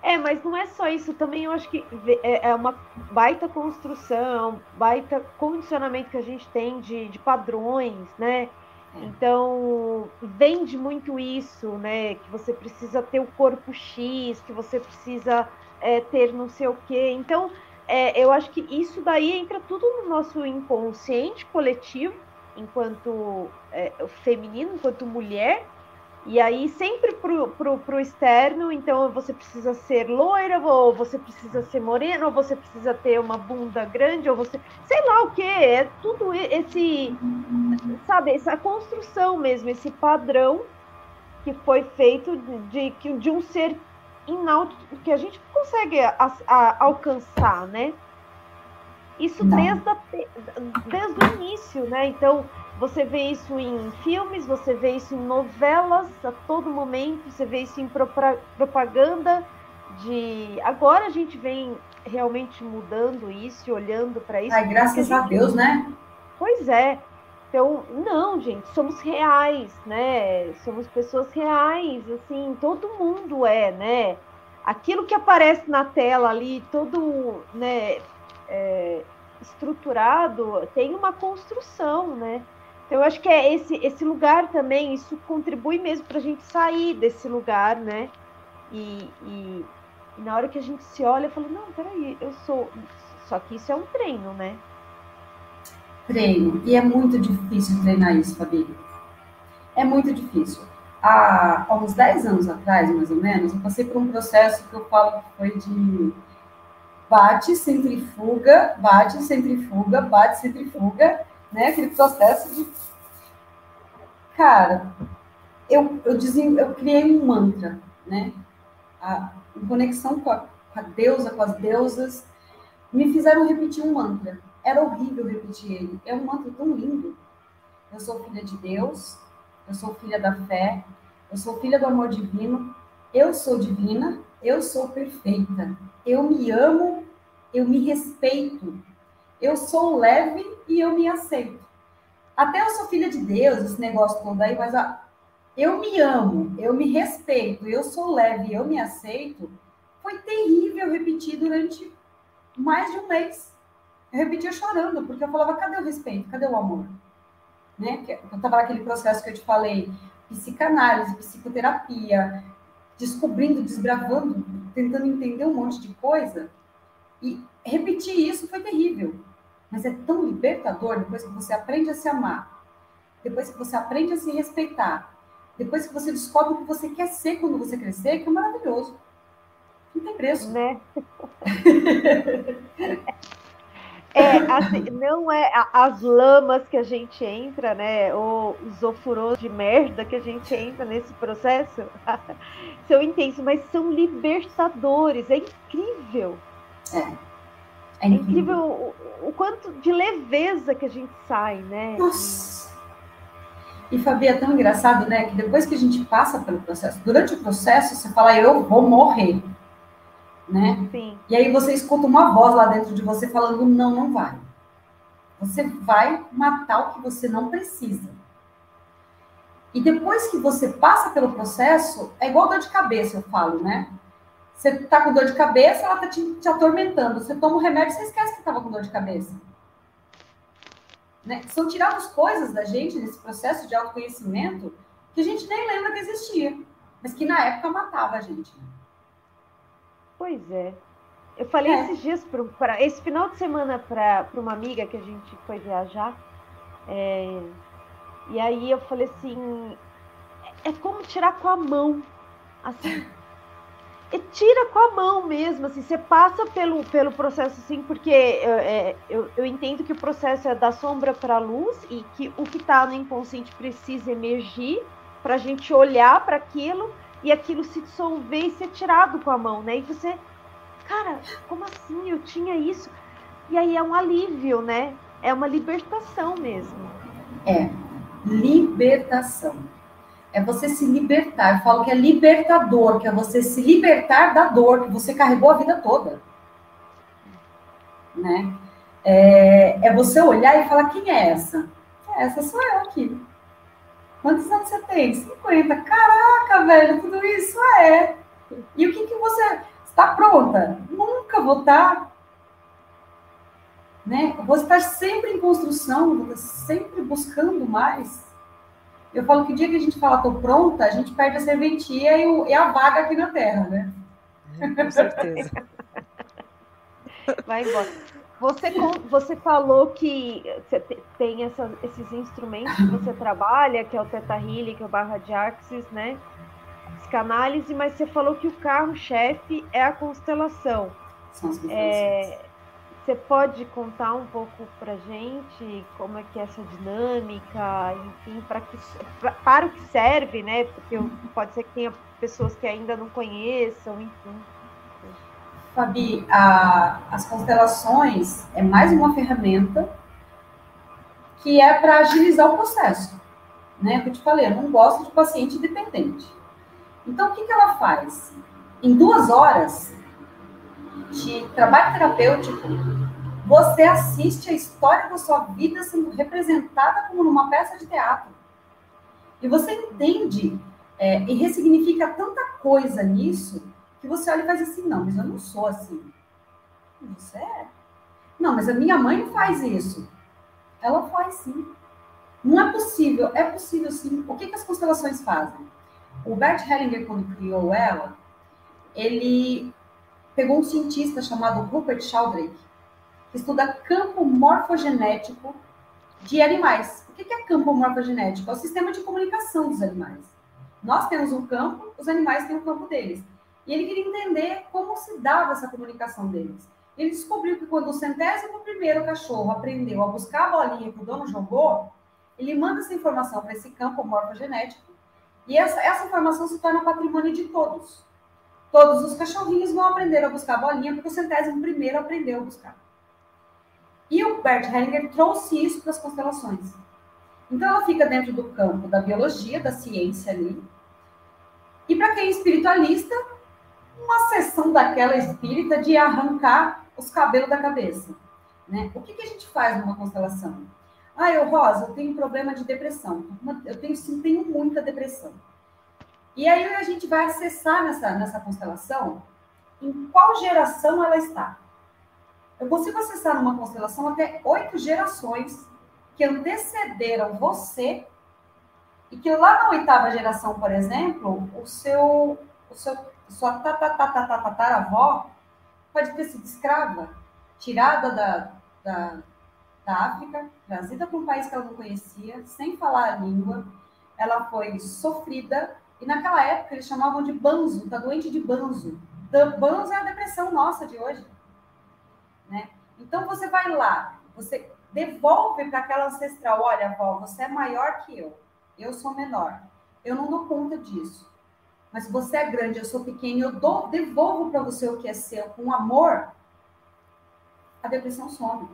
É, mas não é só isso, também eu acho que é, é uma baita construção, baita condicionamento que a gente tem de, de padrões, né? É. Então, vende muito isso, né? Que você precisa ter o corpo X, que você precisa é, ter não sei o quê. Então, é, eu acho que isso daí entra tudo no nosso inconsciente coletivo, enquanto é, feminino, enquanto mulher, e aí sempre pro, pro, pro externo, então você precisa ser loira, ou você precisa ser morena, ou você precisa ter uma bunda grande, ou você. sei lá o que, é tudo esse. sabe, essa construção mesmo, esse padrão que foi feito de, de, de um ser inaudito que a gente consegue a, a, alcançar, né? Isso desde, a, desde o início, né? Então, você vê isso em filmes, você vê isso em novelas a todo momento, você vê isso em propaganda de. Agora a gente vem realmente mudando isso, olhando para isso. Ai, graças a, gente... Deus, né? Pois é. Então, não, gente, somos reais, né? Somos pessoas reais, assim, todo mundo é, né? Aquilo que aparece na tela ali, todo, né, é, estruturado, tem uma construção, né? Então, eu acho que é esse, esse lugar também, isso contribui mesmo para a gente sair desse lugar, né? E, e, e, na hora que a gente se olha, fala, não, peraí, eu sou. Só que isso é um treino, né? treino. E é muito difícil treinar isso, Fabi. É muito difícil. Há, há uns 10 anos atrás, mais ou menos, eu passei por um processo que eu falo que foi de bate, centrifuga, bate, centrifuga, bate, centrifuga, né? Aquele processo de. Cara, eu, eu, dizia, eu criei um mantra, né? A, em conexão com a, com a deusa, com as deusas, me fizeram repetir um mantra. Era horrível repetir ele. É um mantra tão lindo. Eu sou filha de Deus, eu sou filha da fé, eu sou filha do amor divino, eu sou divina, eu sou perfeita. Eu me amo, eu me respeito. Eu sou leve e eu me aceito. até eu sou filha de Deus, esse negócio todo aí, mas ó, eu me amo, eu me respeito, eu sou leve, eu me aceito, foi terrível repetir durante mais de um mês. Eu repetia chorando, porque eu falava, cadê o respeito? Cadê o amor? Né? Eu estava naquele processo que eu te falei, psicanálise, psicoterapia, descobrindo, desbravando, tentando entender um monte de coisa. E repetir isso foi terrível. Mas é tão libertador depois que você aprende a se amar, depois que você aprende a se respeitar, depois que você descobre o que você quer ser quando você crescer, que é maravilhoso. Não tem preço. Né? *laughs* É, assim, não é as lamas que a gente entra, né? Ou os ofurôs de merda que a gente entra nesse processo *laughs* são intensos, mas são libertadores. É incrível. É. É incrível, é incrível o, o, quanto de leveza que a gente sai, né? Nossa. E Fabi, é tão engraçado, né? Que depois que a gente passa pelo processo, durante o processo, você fala, eu vou morrer né? Sim. E aí você escuta uma voz lá dentro de você falando: não, não vai. Você vai matar o que você não precisa. E depois que você passa pelo processo, é igual dor de cabeça, eu falo, né? Você tá com dor de cabeça, ela tá te, te atormentando. Você toma o um remédio, você esquece que estava com dor de cabeça. Né? São tiradas coisas da gente nesse processo de autoconhecimento que a gente nem lembra que existia, mas que na época matava a gente. Pois é. Eu falei é. esses dias, para esse final de semana, para uma amiga que a gente foi viajar. É, e aí eu falei assim: é como tirar com a mão. Assim. *laughs* E tira com a mão mesmo, assim, você passa pelo, pelo processo assim, porque é, eu, eu entendo que o processo é da sombra para a luz e que o que está no inconsciente precisa emergir para a gente olhar para aquilo e aquilo se dissolver e ser tirado com a mão, né? E você, cara, como assim? Eu tinha isso. E aí é um alívio, né? É uma libertação mesmo. É, libertação. É você se libertar. Eu falo que é libertador, que é você se libertar da dor que você carregou a vida toda. Né? É, é você olhar e falar: quem é essa? Essa sou eu aqui. Quantos anos você tem? 50. Caraca, velho, tudo isso é. E o que, que você. Está pronta? Nunca vou estar. Tá. Né? Vou estar sempre em construção, vou estar sempre buscando mais. Eu falo que o dia que a gente fala, estou pronta, a gente perde a serventia e, o, e a vaga aqui na Terra, né? É, com certeza. Vai embora. Você, você falou que você tem essa, esses instrumentos que você trabalha, que é o Teta Healing, que é o Barra de Axis, né? Psicanálise, mas você falou que o carro-chefe é a constelação. É, você pode contar um pouco para gente como é que é essa dinâmica, enfim, para que pra, para o que serve, né? Porque pode ser que tenha pessoas que ainda não conheçam, enfim. Fabi, a, as constelações é mais uma ferramenta que é para agilizar o processo. Né? Eu te falei, eu não gosto de paciente dependente. Então, o que, que ela faz? Em duas horas de trabalho terapêutico, você assiste a história da sua vida sendo representada como numa peça de teatro. E você entende é, e ressignifica tanta coisa nisso que você olha e faz assim, não, mas eu não sou assim. Você é. Não, mas a minha mãe faz isso. Ela faz sim. Não é possível, é possível sim. O que, que as constelações fazem? O Bert Hellinger, quando criou ela, ele pegou um cientista chamado Rupert Sheldrake, que estuda campo morfogenético de animais. O que é campo morfogenético? É o sistema de comunicação dos animais. Nós temos um campo, os animais têm o um campo deles. E ele queria entender como se dava essa comunicação deles. Ele descobriu que quando o centésimo primeiro cachorro aprendeu a buscar a bolinha que o dono jogou, ele manda essa informação para esse campo morfogenético e essa, essa informação se torna patrimônio de todos. Todos os cachorrinhos vão aprender a buscar a bolinha porque o centésimo primeiro aprendeu a buscar. E o Bert Hellinger trouxe isso para as constelações. Então ela fica dentro do campo da biologia, da ciência ali. E para quem é espiritualista, uma sessão daquela espírita de arrancar os cabelos da cabeça. Né? O que, que a gente faz numa constelação? Ah, eu, Rosa, eu tenho problema de depressão. Eu tenho, sim, tenho muita depressão. E aí a gente vai acessar nessa, nessa constelação em qual geração ela está. Eu consigo acessar numa constelação até oito gerações que antecederam você e que lá na oitava geração, por exemplo, o seu, o seu sua tataravó pode ter sido escrava, tirada da, da, da África, trazida para um país que ela não conhecia, sem falar a língua. Ela foi sofrida, e naquela época eles chamavam de banzo, tá doente de banzo. Banzo é a depressão nossa de hoje. Né? Então você vai lá, você devolve para aquela ancestral, olha, avó, você é maior que eu, eu sou menor, eu não dou conta disso. Mas você é grande, eu sou pequeno, eu dou, devolvo para você o que é seu com amor, a depressão some.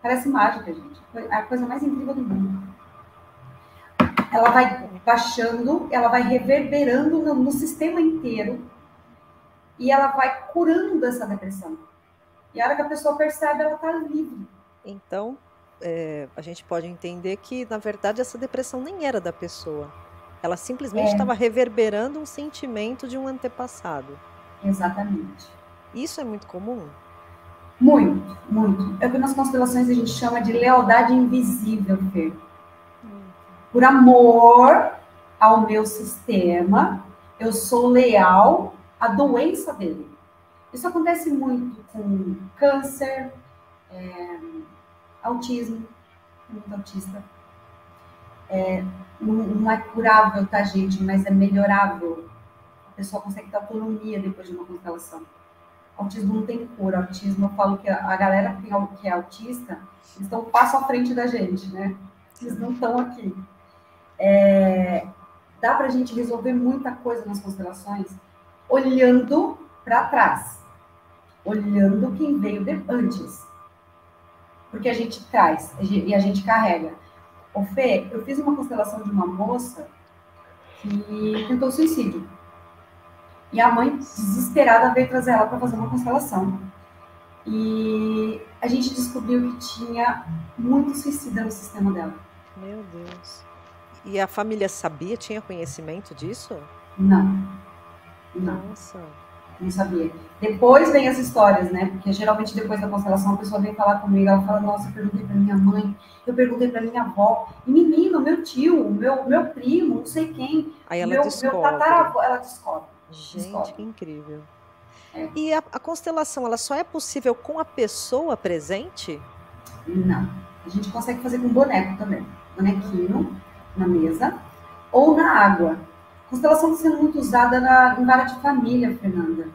Parece mágica, gente. É a coisa mais incrível do mundo. Ela vai baixando, ela vai reverberando no, no sistema inteiro e ela vai curando essa depressão. E a hora que a pessoa percebe, ela está livre. Então, é, a gente pode entender que, na verdade, essa depressão nem era da pessoa. Ela simplesmente estava é. reverberando um sentimento de um antepassado. Exatamente. Isso é muito comum? Muito, muito. É o que nas constelações a gente chama de lealdade invisível, Fer. Por amor ao meu sistema, eu sou leal à doença dele. Isso acontece muito com câncer, é, autismo, muito autista. É, não, não, é curável, tá, gente? Mas é melhorável. A pessoa consegue ter autonomia depois de uma constelação. Autismo não tem cura. Autismo, eu falo que a, galera que é autista, eles estão passo à frente da gente, né? Eles não estão aqui. É, dá para a gente resolver muita coisa nas constelações olhando para trás, olhando quem veio de antes. Porque a gente traz e a gente carrega. Ô Fê, eu fiz uma constelação de uma moça que tentou suicídio. E a mãe, desesperada, veio trazer ela para fazer uma constelação. E a gente descobriu que tinha muito suicida no sistema dela. Meu Deus. E a família sabia, tinha conhecimento disso? Não. Não. Nossa não sabia. Depois vem as histórias, né? Porque geralmente depois da constelação a pessoa vem falar comigo, ela fala, nossa, eu perguntei para minha mãe, eu perguntei para minha avó, e menino, meu tio, meu, meu primo, não sei quem. Aí ela meu, descobre. Meu tataravô, ela descobre. Gente, descobre. que incrível. É. E a, a, constelação, ela só é possível com a pessoa presente? Não. A gente consegue fazer com boneco também. Bonequinho na mesa ou na água. Constelação está sendo muito usada na, em vara de família, Fernanda.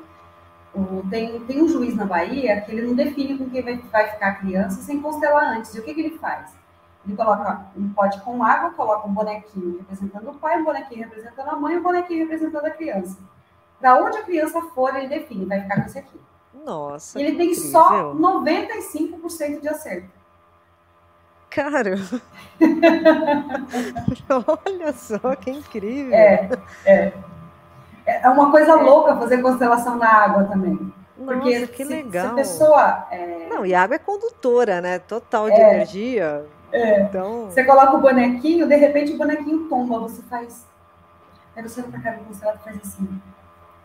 O, tem, tem um juiz na Bahia que ele não define com quem vai, vai ficar a criança sem constelar antes. E o que, que ele faz? Ele coloca um pote com água, coloca um bonequinho representando o pai, um bonequinho representando a mãe e um bonequinho representando a criança. Para onde a criança for, ele define, vai ficar com esse aqui. Nossa. E ele tem incrível. só 95% de acerto. Cara, *laughs* olha só que incrível. É, é. É uma coisa louca fazer constelação na água também. Nossa, Porque que se, legal. Se pessoa. É... Não, e a água é condutora, né? Total de é, energia. É. Então... Você coloca o bonequinho, de repente o bonequinho tomba, você faz. Aí você vai pra casa constelada e faz assim.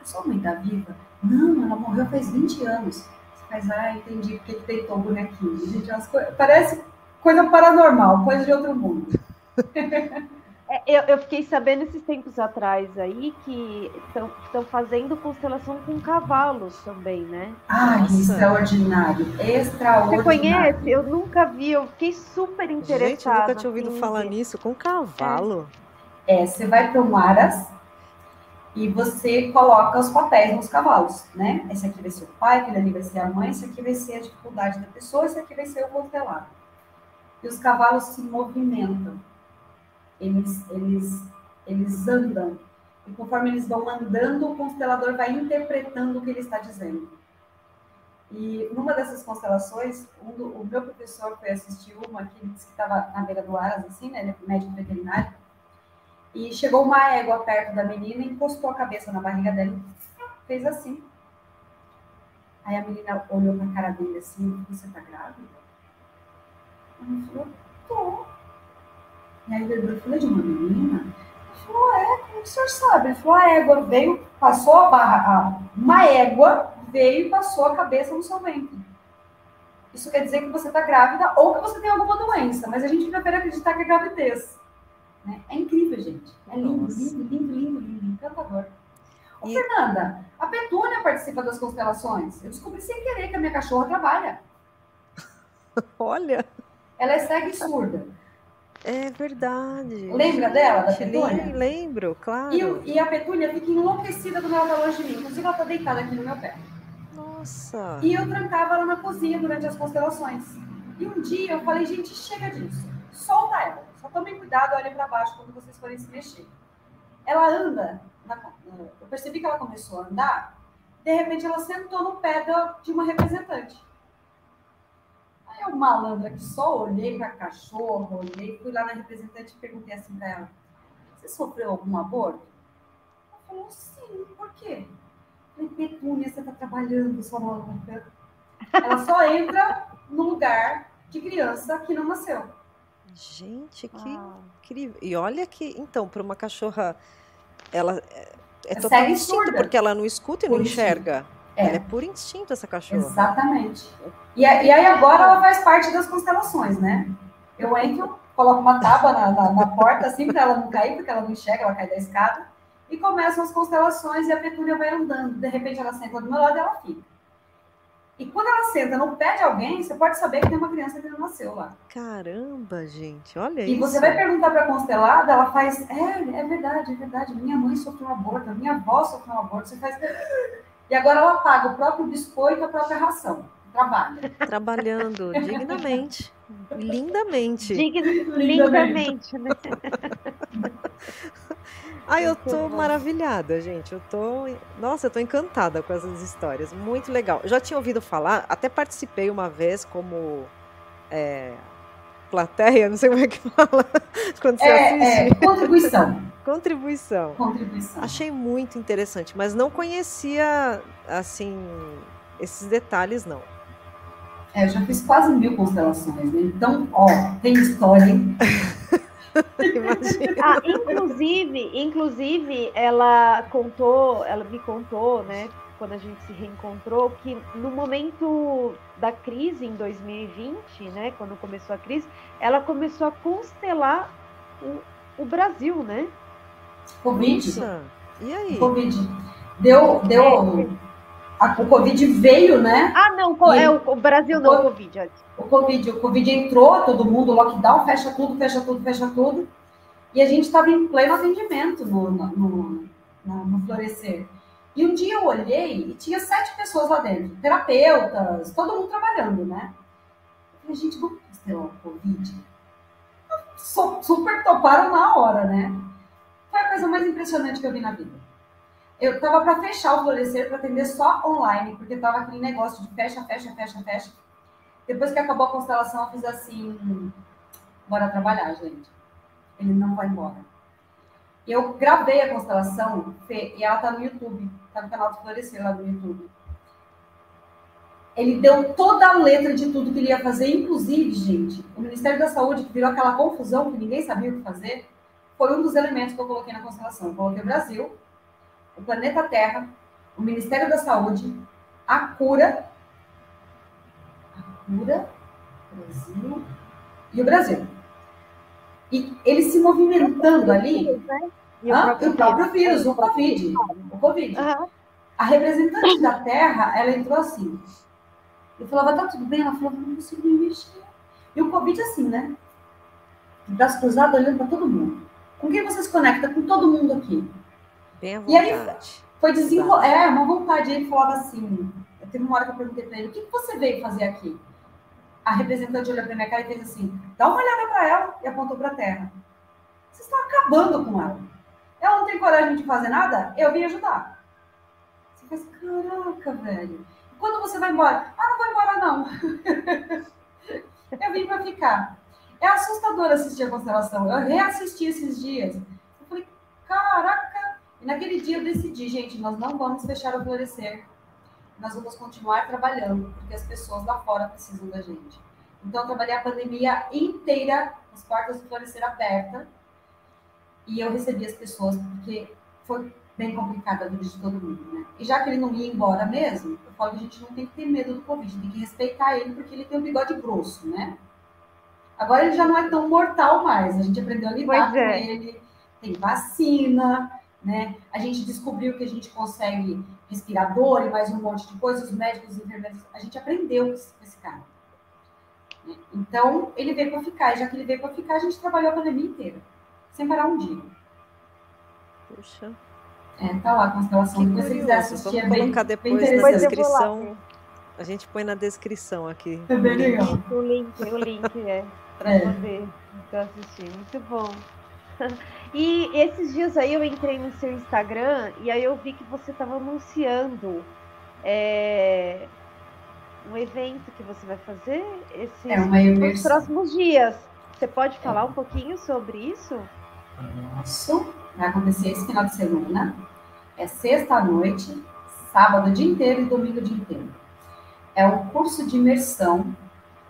A sua mãe tá viva? Não, ela morreu faz 20 anos. Você faz, ah, entendi porque que deitou o bonequinho. Gente, parece coisa paranormal, coisa de outro mundo. *laughs* É, eu, eu, fiquei sabendo esses tempos atrás aí que estão fazendo constelação com cavalos também, né? Ah, extraordinário, extraordinário. Você conhece? Eu nunca vi, eu fiquei super interessada. Gente, eu nunca tinha ouvido assim, falar nisso, com cavalo. É, é você vai para o Maras e você coloca os papéis nos cavalos, né? Esse aqui vai ser o pai, aquele ali vai ser a mãe, esse aqui vai ser a dificuldade da pessoa, esse aqui vai ser o constelado e os cavalos se movimentam. Eles, eles, eles andam. E conforme eles vão andando, o constelador vai interpretando o que ele está dizendo. E numa dessas constelações, um do, o meu professor foi assistir uma que ele disse que estava na beira do Aras, assim, né? Ele é médico veterinário. E chegou uma égua perto da menina, encostou a cabeça na barriga dela e fez assim. Aí a menina olhou para a cara dele assim, você está grávida? Ela falou, Tô. E aí eu falei de uma menina. Ele falou, é, como o senhor sabe? Ele falou, a égua veio, passou a barra, uma égua veio e passou a cabeça no seu ventre. Isso quer dizer que você está grávida ou que você tem alguma doença, mas a gente prefere acreditar que é gravidez. Né? É incrível, gente. É lindo, lindo, lindo, lindo, lindo, encantador. Ô, e... Fernanda, a Petúnia participa das constelações. Eu descobri sem querer que a minha cachorra trabalha. *laughs* Olha. Ela é cega e surda. É verdade. Lembra dela, da Petúnia? Lembro, claro. E, e, a Petúnia fica enlouquecida quando ela tá longe de mim. Inclusive, ela tá deitada aqui no meu pé. Nossa. E eu trancava ela na cozinha durante as constelações. E um dia eu falei, gente, chega disso. Solta ela. Só tomem cuidado, olhem para baixo quando vocês forem se mexer. Ela anda, na, eu percebi que ela começou a andar, de repente ela sentou no pé de uma representante. Eu, malandra, que só olhei para a cachorra, olhei, fui lá na representante e perguntei assim para ela: Você sofreu algum aborto? Ela falou: Sim, por quê? Eu falei: Petúnia, você está trabalhando, sua malandra. Ela só entra no lugar de criança que não nasceu. Gente, que ah. incrível. E olha que, então, para uma cachorra, ela é, é totalmente instinto, porque ela não escuta e não enxerga. É. Ela é por instinto, essa cachorra. Exatamente. E, e aí agora ela faz parte das constelações, né? Eu entro, coloco uma tábua na, na, na porta, assim, para ela não cair, porque ela não enxerga, ela cai da escada. E começam as constelações e a Petúnia vai andando. De repente ela senta do meu lado e ela fica. E quando ela senta no pé de alguém, você pode saber que tem uma criança que não nasceu lá. Caramba, gente, olha e isso. E você vai perguntar para a constelada, ela faz, é, é verdade, é verdade. Minha mãe sofreu um aborto, minha avó sofreu um aborto. Você faz. E agora ela paga o próprio biscoito, a própria ração. Trabalha. Trabalhando *laughs* dignamente, lindamente. Dign... Lindamente, né? *laughs* Ah, eu tô maravilhada, gente. Eu tô. Nossa, eu tô encantada com essas histórias. Muito legal. Eu já tinha ouvido falar, até participei uma vez como. É, plateia, não sei como é que fala. *laughs* Quando você é, assiste. É, contribuição. Contribuição. Contribuição. Achei muito interessante, mas não conhecia, assim, esses detalhes, não. É, eu já fiz quase mil constelações, né? Então, ó, tem história, hein? *laughs* *laughs* ah, inclusive, inclusive, ela contou, ela me contou, né, quando a gente se reencontrou, que no momento da crise em 2020, né, quando começou a crise, ela começou a constelar o, o Brasil, né? Covid. Nossa. E aí? Covid. Deu, deu. É. A, o Covid veio, né? Ah, não, é o, o Brasil não, o Covid o Covid. O Covid entrou, todo mundo, lockdown, fecha tudo, fecha tudo, fecha tudo. E a gente estava em pleno atendimento no, no, no, no, Florescer. E um dia eu olhei e tinha sete pessoas lá dentro, terapeutas, todo mundo trabalhando, né? Eu falei, gente, vamos cancelar o Covid? Super toparam na hora, né? Foi a coisa mais impressionante que eu vi na vida. Eu tava para fechar o Florescer para atender só online, porque tava aquele negócio de fecha, fecha, fecha, fecha. Depois que acabou a constelação, eu fiz assim: bora trabalhar, gente. Ele não vai embora. Eu gravei a constelação e ela tá no YouTube, tá no canal do Florescer lá no YouTube. Ele deu toda a letra de tudo que ele ia fazer, inclusive, gente, o Ministério da Saúde, que virou aquela confusão que ninguém sabia o que fazer, foi um dos elementos que eu coloquei na constelação. Eu coloquei o Brasil, o planeta Terra, o Ministério da Saúde, a cura cura, Brasil e o Brasil. E ele se movimentando ali. E o próprio vírus, o Covid. O COVID. Uhum. A representante da Terra, ela entrou assim. Eu falava, tá tudo bem? Ela falou, não consigo me mexer. E o Covid assim, né? braço cruzado, olhando para todo mundo. Com quem você se conecta? Com todo mundo aqui. Bem à vontade. E aí foi desenrolar. É, uma vontade. Ele falava assim. Eu teve uma hora que eu perguntei para ele: o que você veio fazer aqui? a representante olhou para minha cara e fez assim: dá uma olhada para ela e apontou para a terra. Vocês estão acabando com ela. Ela não tem coragem de fazer nada? Eu vim ajudar. Você faz, caraca, velho. Quando você vai embora? Ah, não vou embora, não. *laughs* eu vim para ficar. É assustador assistir a constelação. Eu reassisti esses dias. Eu falei, caraca. E naquele dia eu decidi, gente, nós não vamos fechar o florescer nós vamos continuar trabalhando, porque as pessoas lá fora precisam da gente. Então, eu trabalhei a pandemia inteira, as portas do Florescer abertas, e eu recebi as pessoas, porque foi bem complicada a vida de todo mundo, né? E já que ele não ia embora mesmo, eu falo que a gente não tem que ter medo do Covid, tem que respeitar ele, porque ele tem um bigode grosso, né? Agora ele já não é tão mortal mais, a gente aprendeu a lidar com é. ele, tem vacina, né? A gente descobriu que a gente consegue respirador e mais um monte de coisas, os médicos, os enfermeiros, a gente aprendeu com esse cara. Então, ele veio para ficar, e já que ele veio para ficar, a gente trabalhou a pandemia inteira, sem parar um dia. Puxa. É, tá lá a constelação. Que Depois quiser assistir, Vamos é colocar depois bem na descrição. A gente põe na descrição aqui. É bem legal. O link, o link, é. Para é. poder assistir. Muito bom. *laughs* E esses dias aí eu entrei no seu Instagram e aí eu vi que você estava anunciando é, um evento que você vai fazer esses é nos próximos dias. Você pode falar é. um pouquinho sobre isso? Isso vai acontecer esse final de semana. É sexta à noite, sábado o dia inteiro e domingo o dia inteiro. É o curso de imersão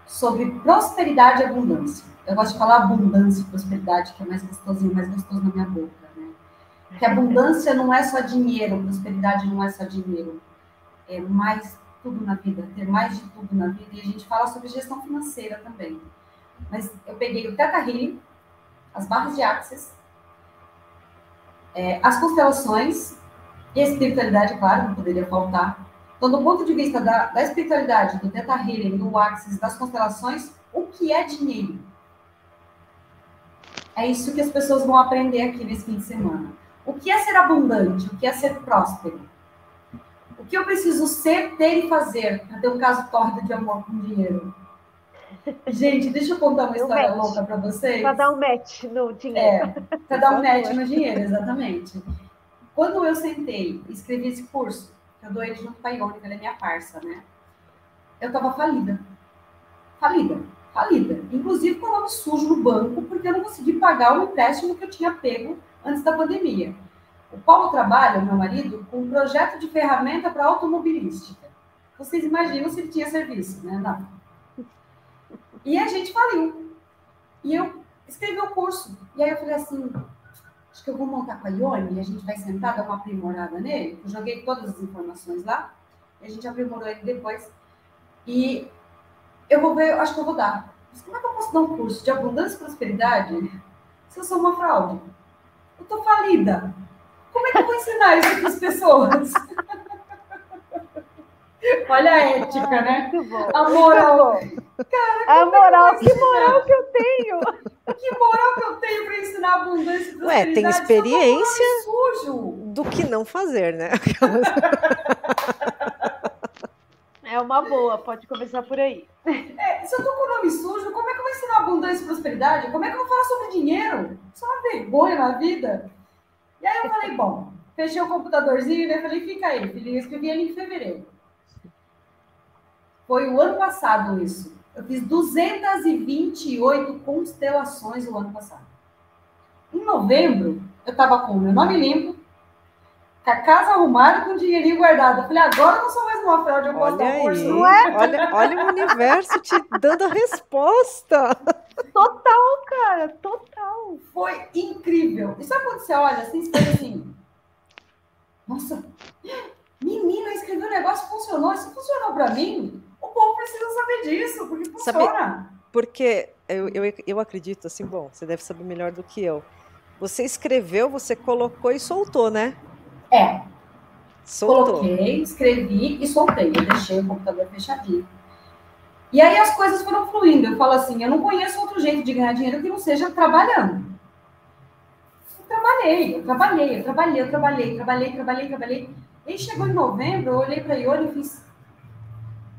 sobre prosperidade e abundância. Eu gosto de falar abundância e prosperidade, que é mais gostosinho, mais gostoso na minha boca, né? Porque abundância não é só dinheiro, prosperidade não é só dinheiro. É mais tudo na vida, ter mais de tudo na vida. E a gente fala sobre gestão financeira também. Mas eu peguei o Teta Healing, as barras de Axis, é, as constelações e a espiritualidade, claro, não poderia faltar. Então, do ponto de vista da, da espiritualidade, do Teta Healing, do Axis, das constelações, o que é dinheiro? É isso que as pessoas vão aprender aqui nesse fim de semana. O que é ser abundante? O que é ser próspero? O que eu preciso ser, ter e fazer para ter um caso tórrido de amor com dinheiro? Gente, deixa eu contar uma história louca para vocês. Para dar um match no dinheiro. É, para dar um match no dinheiro, exatamente. Quando eu sentei e escrevi esse curso, eu dou ele junto com a ela é minha parça, né? Eu estava falida. Falida falida. Inclusive com o nome sujo no banco, porque eu não consegui pagar o empréstimo que eu tinha pego antes da pandemia. O Paulo trabalha, meu marido, com um projeto de ferramenta para automobilística. Vocês imaginam se ele tinha serviço, né? Não. E a gente faliu. E eu escrevi o curso. E aí eu falei assim, acho que eu vou montar com a Ione e a gente vai sentar, dar uma aprimorada nele. Eu joguei todas as informações lá. E a gente aprimorou ele depois. E eu vou ver, acho que eu vou dar. Mas como é que eu posso dar um curso de abundância e prosperidade se eu sou uma fraude? Eu tô falida. Como é que eu vou ensinar isso para as pessoas? *laughs* Olha a ética, né? A moral. Cara, a moral, que moral que eu tenho. Que moral que eu tenho para ensinar abundância e prosperidade? Ué, tem experiência do que não fazer, né? *laughs* É uma boa, pode começar por aí. É, se eu tô com o nome sujo, como é que eu vou ensinar abundância e prosperidade? Como é que eu vou falar sobre dinheiro? Isso é uma vergonha na vida. E aí eu falei, bom, fechei o computadorzinho e falei, fica aí, filhinho, eu escrevi ele em fevereiro. Foi o ano passado isso. Eu fiz 228 constelações o ano passado. Em novembro, eu estava com o meu nome limpo, com a casa arrumada com o dinheirinho guardado. Eu falei, agora eu não sou mais uma fraude, eu posso olha dar um curso, não é? Olha, olha o universo te dando a resposta. Total, cara, total. Foi incrível. E sabe quando você olha assim, assim, nossa, menina, escreveu um negócio, funcionou, isso funcionou para mim? O povo precisa saber disso, porque funciona. Sabe, porque eu, eu, eu acredito, assim, bom, você deve saber melhor do que eu. Você escreveu, você colocou e soltou, né? É. Soltou. Coloquei, escrevi e soltei. Eu deixei o computador fechadinho. E aí as coisas foram fluindo. Eu falo assim, eu não conheço outro jeito de ganhar dinheiro que não seja trabalhando. Eu trabalhei, eu trabalhei, eu trabalhei, eu trabalhei, trabalhei, trabalhei, trabalhei. E aí chegou em novembro, eu olhei para Ione e fiz,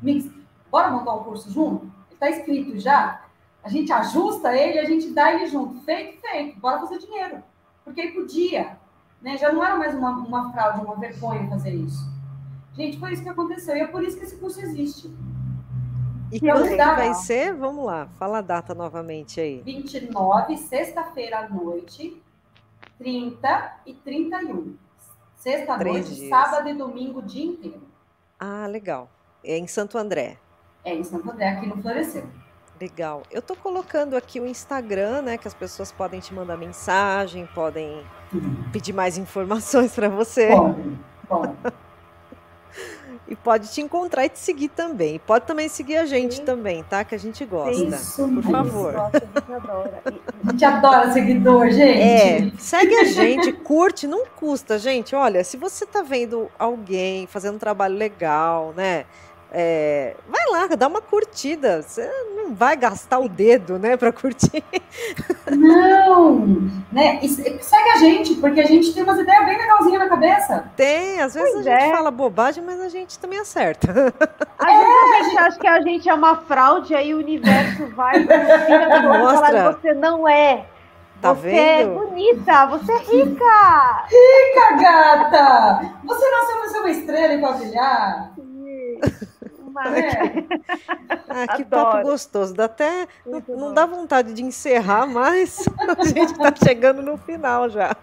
Mix, bora montar um curso junto? Ele está escrito já. A gente ajusta ele, a gente dá ele junto. Feito, feito. Bora fazer dinheiro. Porque ele podia. Né? Já não era mais uma, uma fraude, uma vergonha fazer isso. Gente, foi isso que aconteceu. E é por isso que esse curso existe. E quando que vai ser? Vamos lá, fala a data novamente aí. 29, sexta-feira à noite, 30 e 31. Sexta-noite, sábado e domingo, o dia inteiro. Ah, legal. É em Santo André. É em Santo André, aqui no Florescer. Legal. Eu tô colocando aqui o Instagram, né, que as pessoas podem te mandar mensagem, podem pedir mais informações para você. Pode, pode. *laughs* E pode te encontrar e te seguir também. E pode também seguir a gente Sim. também, tá? Que a gente gosta. Isso Por favor. Nossa, a gente adora. A gente adora seguidor, gente. É, segue a gente, curte, não custa, gente. Olha, se você tá vendo alguém fazendo um trabalho legal, né? É, vai lá, dá uma curtida. Você não vai gastar o dedo, né, para curtir. Não, né? E se- segue a gente, porque a gente tem umas ideias bem legalzinhas na cabeça. Tem, às vezes Pois a gente é. fala bobagem, mas a gente também acerta. *laughs* Às vezes a gente acha que a gente é uma fraude, aí o universo vai e Mostra. você não é. Tá você vendo? é bonita, você é rica. *laughs* *laughs* Fica, gata! Você nasceu pra ser uma estrela e pra brilhar. Uma- É. *laughs* Ah, que papo gostoso. Dá até. Não, Muito não bom. dá vontade de encerrar, mas *laughs* a gente tá chegando no final já.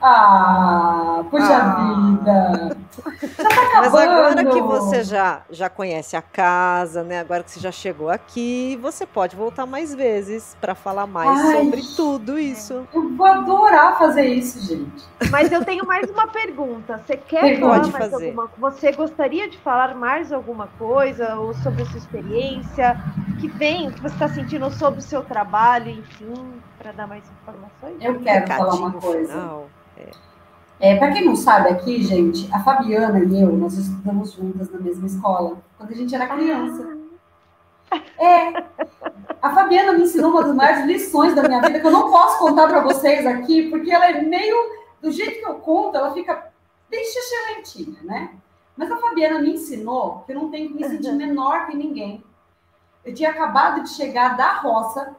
Ah, puxa Ah. vida! Já tá acabando! Mas agora que você já, já conhece a casa, né? Agora que você já chegou aqui, você pode voltar mais vezes para falar mais Ai. sobre tudo isso. Eu vou adorar fazer isso, gente. Mas eu tenho mais uma pergunta. Você quer Pode falar mais fazer. alguma Você gostaria de falar mais alguma coisa ou sobre a sua experiência? Que vem, que você está sentindo sobre o seu trabalho, enfim, para dar mais informações? Eu quero falar uma coisa. final. É, para quem não sabe aqui, gente, a Fabiana e eu, nós estudamos juntas na mesma escola, quando a gente era criança. É. A Fabiana me ensinou uma das maiores lições da minha vida, que eu não posso contar para vocês aqui, porque ela é meio. Do jeito que eu conto, ela fica bem excelentinha, né? Mas a Fabiana me ensinou que eu não tenho que me sentir menor que ninguém. Eu tinha acabado de chegar da roça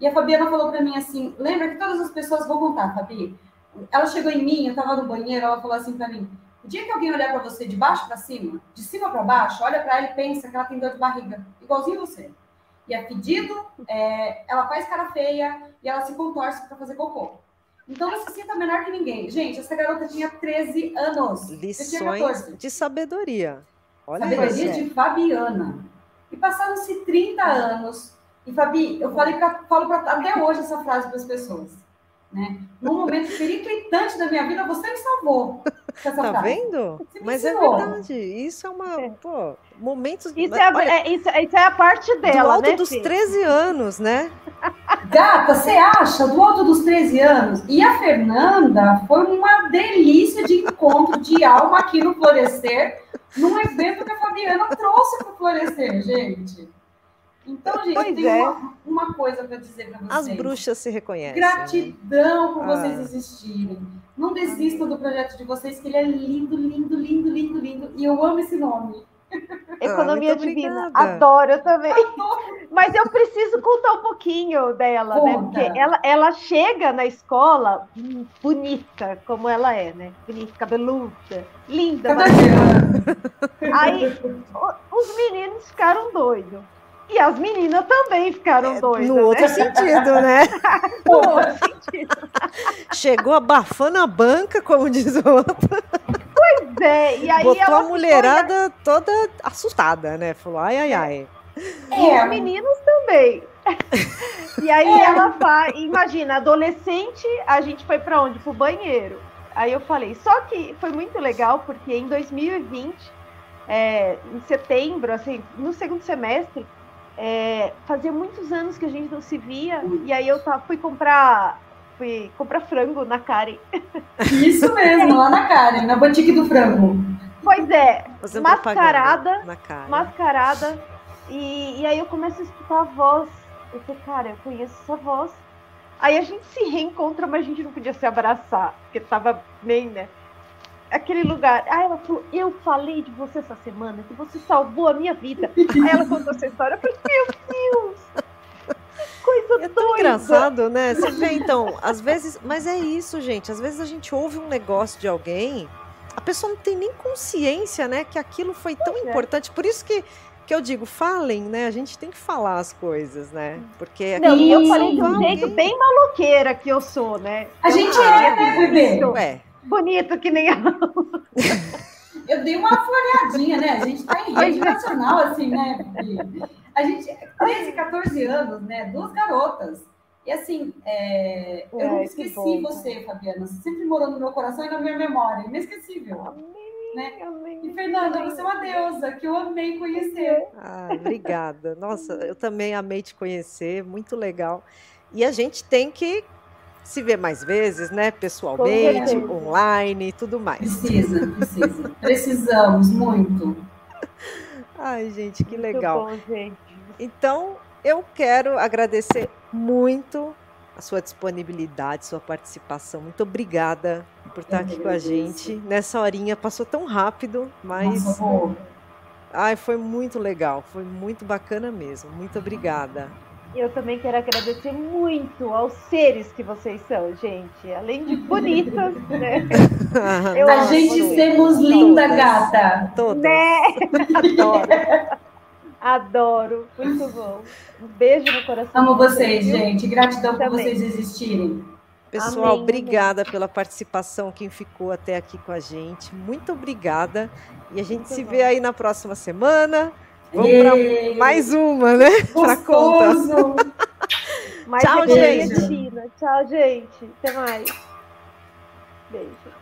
e a Fabiana falou para mim assim: lembra que todas as pessoas vão contar, Fabi? Ela chegou em mim, eu estava no banheiro, ela falou assim para mim: o dia que alguém olhar para você de baixo para cima, de cima para baixo, olha para ela e pensa que ela tem dor de barriga, igualzinho você. E é pedido, é, ela faz cara feia e ela se contorce para fazer cocô. Então não se sinta menor que ninguém. Gente, essa garota tinha 13 anos. Lições 14. de sabedoria. Olha Sabedoria de Fabiana. E passaram-se 30 anos. E Fabi, eu falei pra, falo pra, até hoje essa frase para as pessoas. Né? Num momento periclitante da minha vida, você me salvou Tá frase. vendo? Mas é verdade. Isso é uma. É. Pô, momentos. Isso é, a, Olha, é- isso, isso é a parte do dela, alto né, dos Fê? 13 anos, né? *laughs* Gata, você acha? Do alto dos 13 anos. E a Fernanda foi uma delícia de encontro de alma aqui no Florescer, num evento que a Fabiana trouxe para o Florescer, gente. Então, gente, Pois tem é. uma, uma coisa para dizer para As vocês. bruxas se reconhecem. né? Gratidão por vocês Ah. existirem. Não desistam do projeto de vocês, que ele é lindo, lindo, lindo, lindo, lindo. E eu amo esse nome. *laughs* Economia Ah, divina. obrigada. Adoro eu também. Mas eu preciso contar um pouquinho dela, né? Conta. Porque ela, ela chega na escola bonita, como ela é, né? Bonita, cabeluda, linda. *laughs* Aí o- os meninos ficaram doidos. E as meninas também ficaram doidas. No né? outro sentido, né? *laughs* No outro *laughs* sentido. Chegou abafando a banca, como diz o outro. Pois é, e aí Botou ela a ficou- mulherada toda assustada, né? Falou, ai, ai, ai. E É, os meninos também. *laughs* E aí ela vai, imagina, adolescente, a gente foi pra onde? Pro banheiro. Aí eu falei, só que foi muito legal, porque em 2020, é, em setembro, assim, no segundo semestre, é, fazia muitos anos que a gente não se via, e aí eu tava, fui comprar. Fui comprar frango na Karen. Isso mesmo, lá na Karen, na boutique do frango. Pois é, Fazendo Mascarada, propaganda na cara. mascarada. E, e aí eu começo a escutar a voz. Eu falei, cara, eu conheço essa voz. Aí a gente se reencontra, mas a gente não podia se abraçar, porque tava bem, né? Aquele lugar. Aí ela falou, eu falei de você essa semana, que você salvou a minha vida. Aí ela contou essa história, eu falei, meu Deus! Que coisa É tão doida! engraçado, né? Você vê, então, às vezes. Mas é isso, gente. Às vezes a gente ouve um negócio de alguém, a pessoa não tem nem consciência, né? Que aquilo foi tão Pois é. importante. Por isso que, que eu digo, falem, né? A gente tem que falar as coisas, né? Porque Não, e eu falei de um jeito bem maloqueira que eu sou, né? A Eu gente é, né, bebê? Ué, Bonito que nem ela. *laughs* Eu dei uma floreadinha, né? A gente tá em rede nacional, assim, né? A gente, 13, 14 anos, né? Duas garotas. E assim, é, eu É, não que esqueci bom. você, Fabiana. Você sempre morou no meu coração e na minha memória. Inesquecível. Né? E Fernanda, você é uma deusa que eu amei conhecer. Ah, obrigada. Nossa, *laughs* eu também amei te conhecer, muito legal. E a gente tem que se ver mais vezes, né? Pessoalmente, online e tudo mais. Precisa, precisa. Precisamos muito. *laughs* Ai, gente, que Muito legal. bom, gente. Então, eu quero agradecer muito a sua disponibilidade, sua participação. Muito obrigada por estar Eu aqui com a gente. Nessa horinha passou tão rápido, mas Nossa, ai, foi muito legal, foi muito bacana mesmo. Muito obrigada. Eu também quero agradecer muito aos seres que vocês são, gente. Além de bonitas, *laughs* né? Eu a gente vocês. temos linda Todas. gata. Todas. Né? Adoro. *laughs* Adoro. Muito bom. Um beijo no coração. Amo vocês, gente. Gratidão por Também. vocês existirem. Pessoal, Amém, obrigada pela participação, quem ficou até aqui com a gente. Muito obrigada. E a gente Muito se bom. vê aí na próxima semana. Vamos para mais uma, né? *laughs* Para conta. *laughs* Tchau, gente. Tchau, gente. Até mais. Beijo.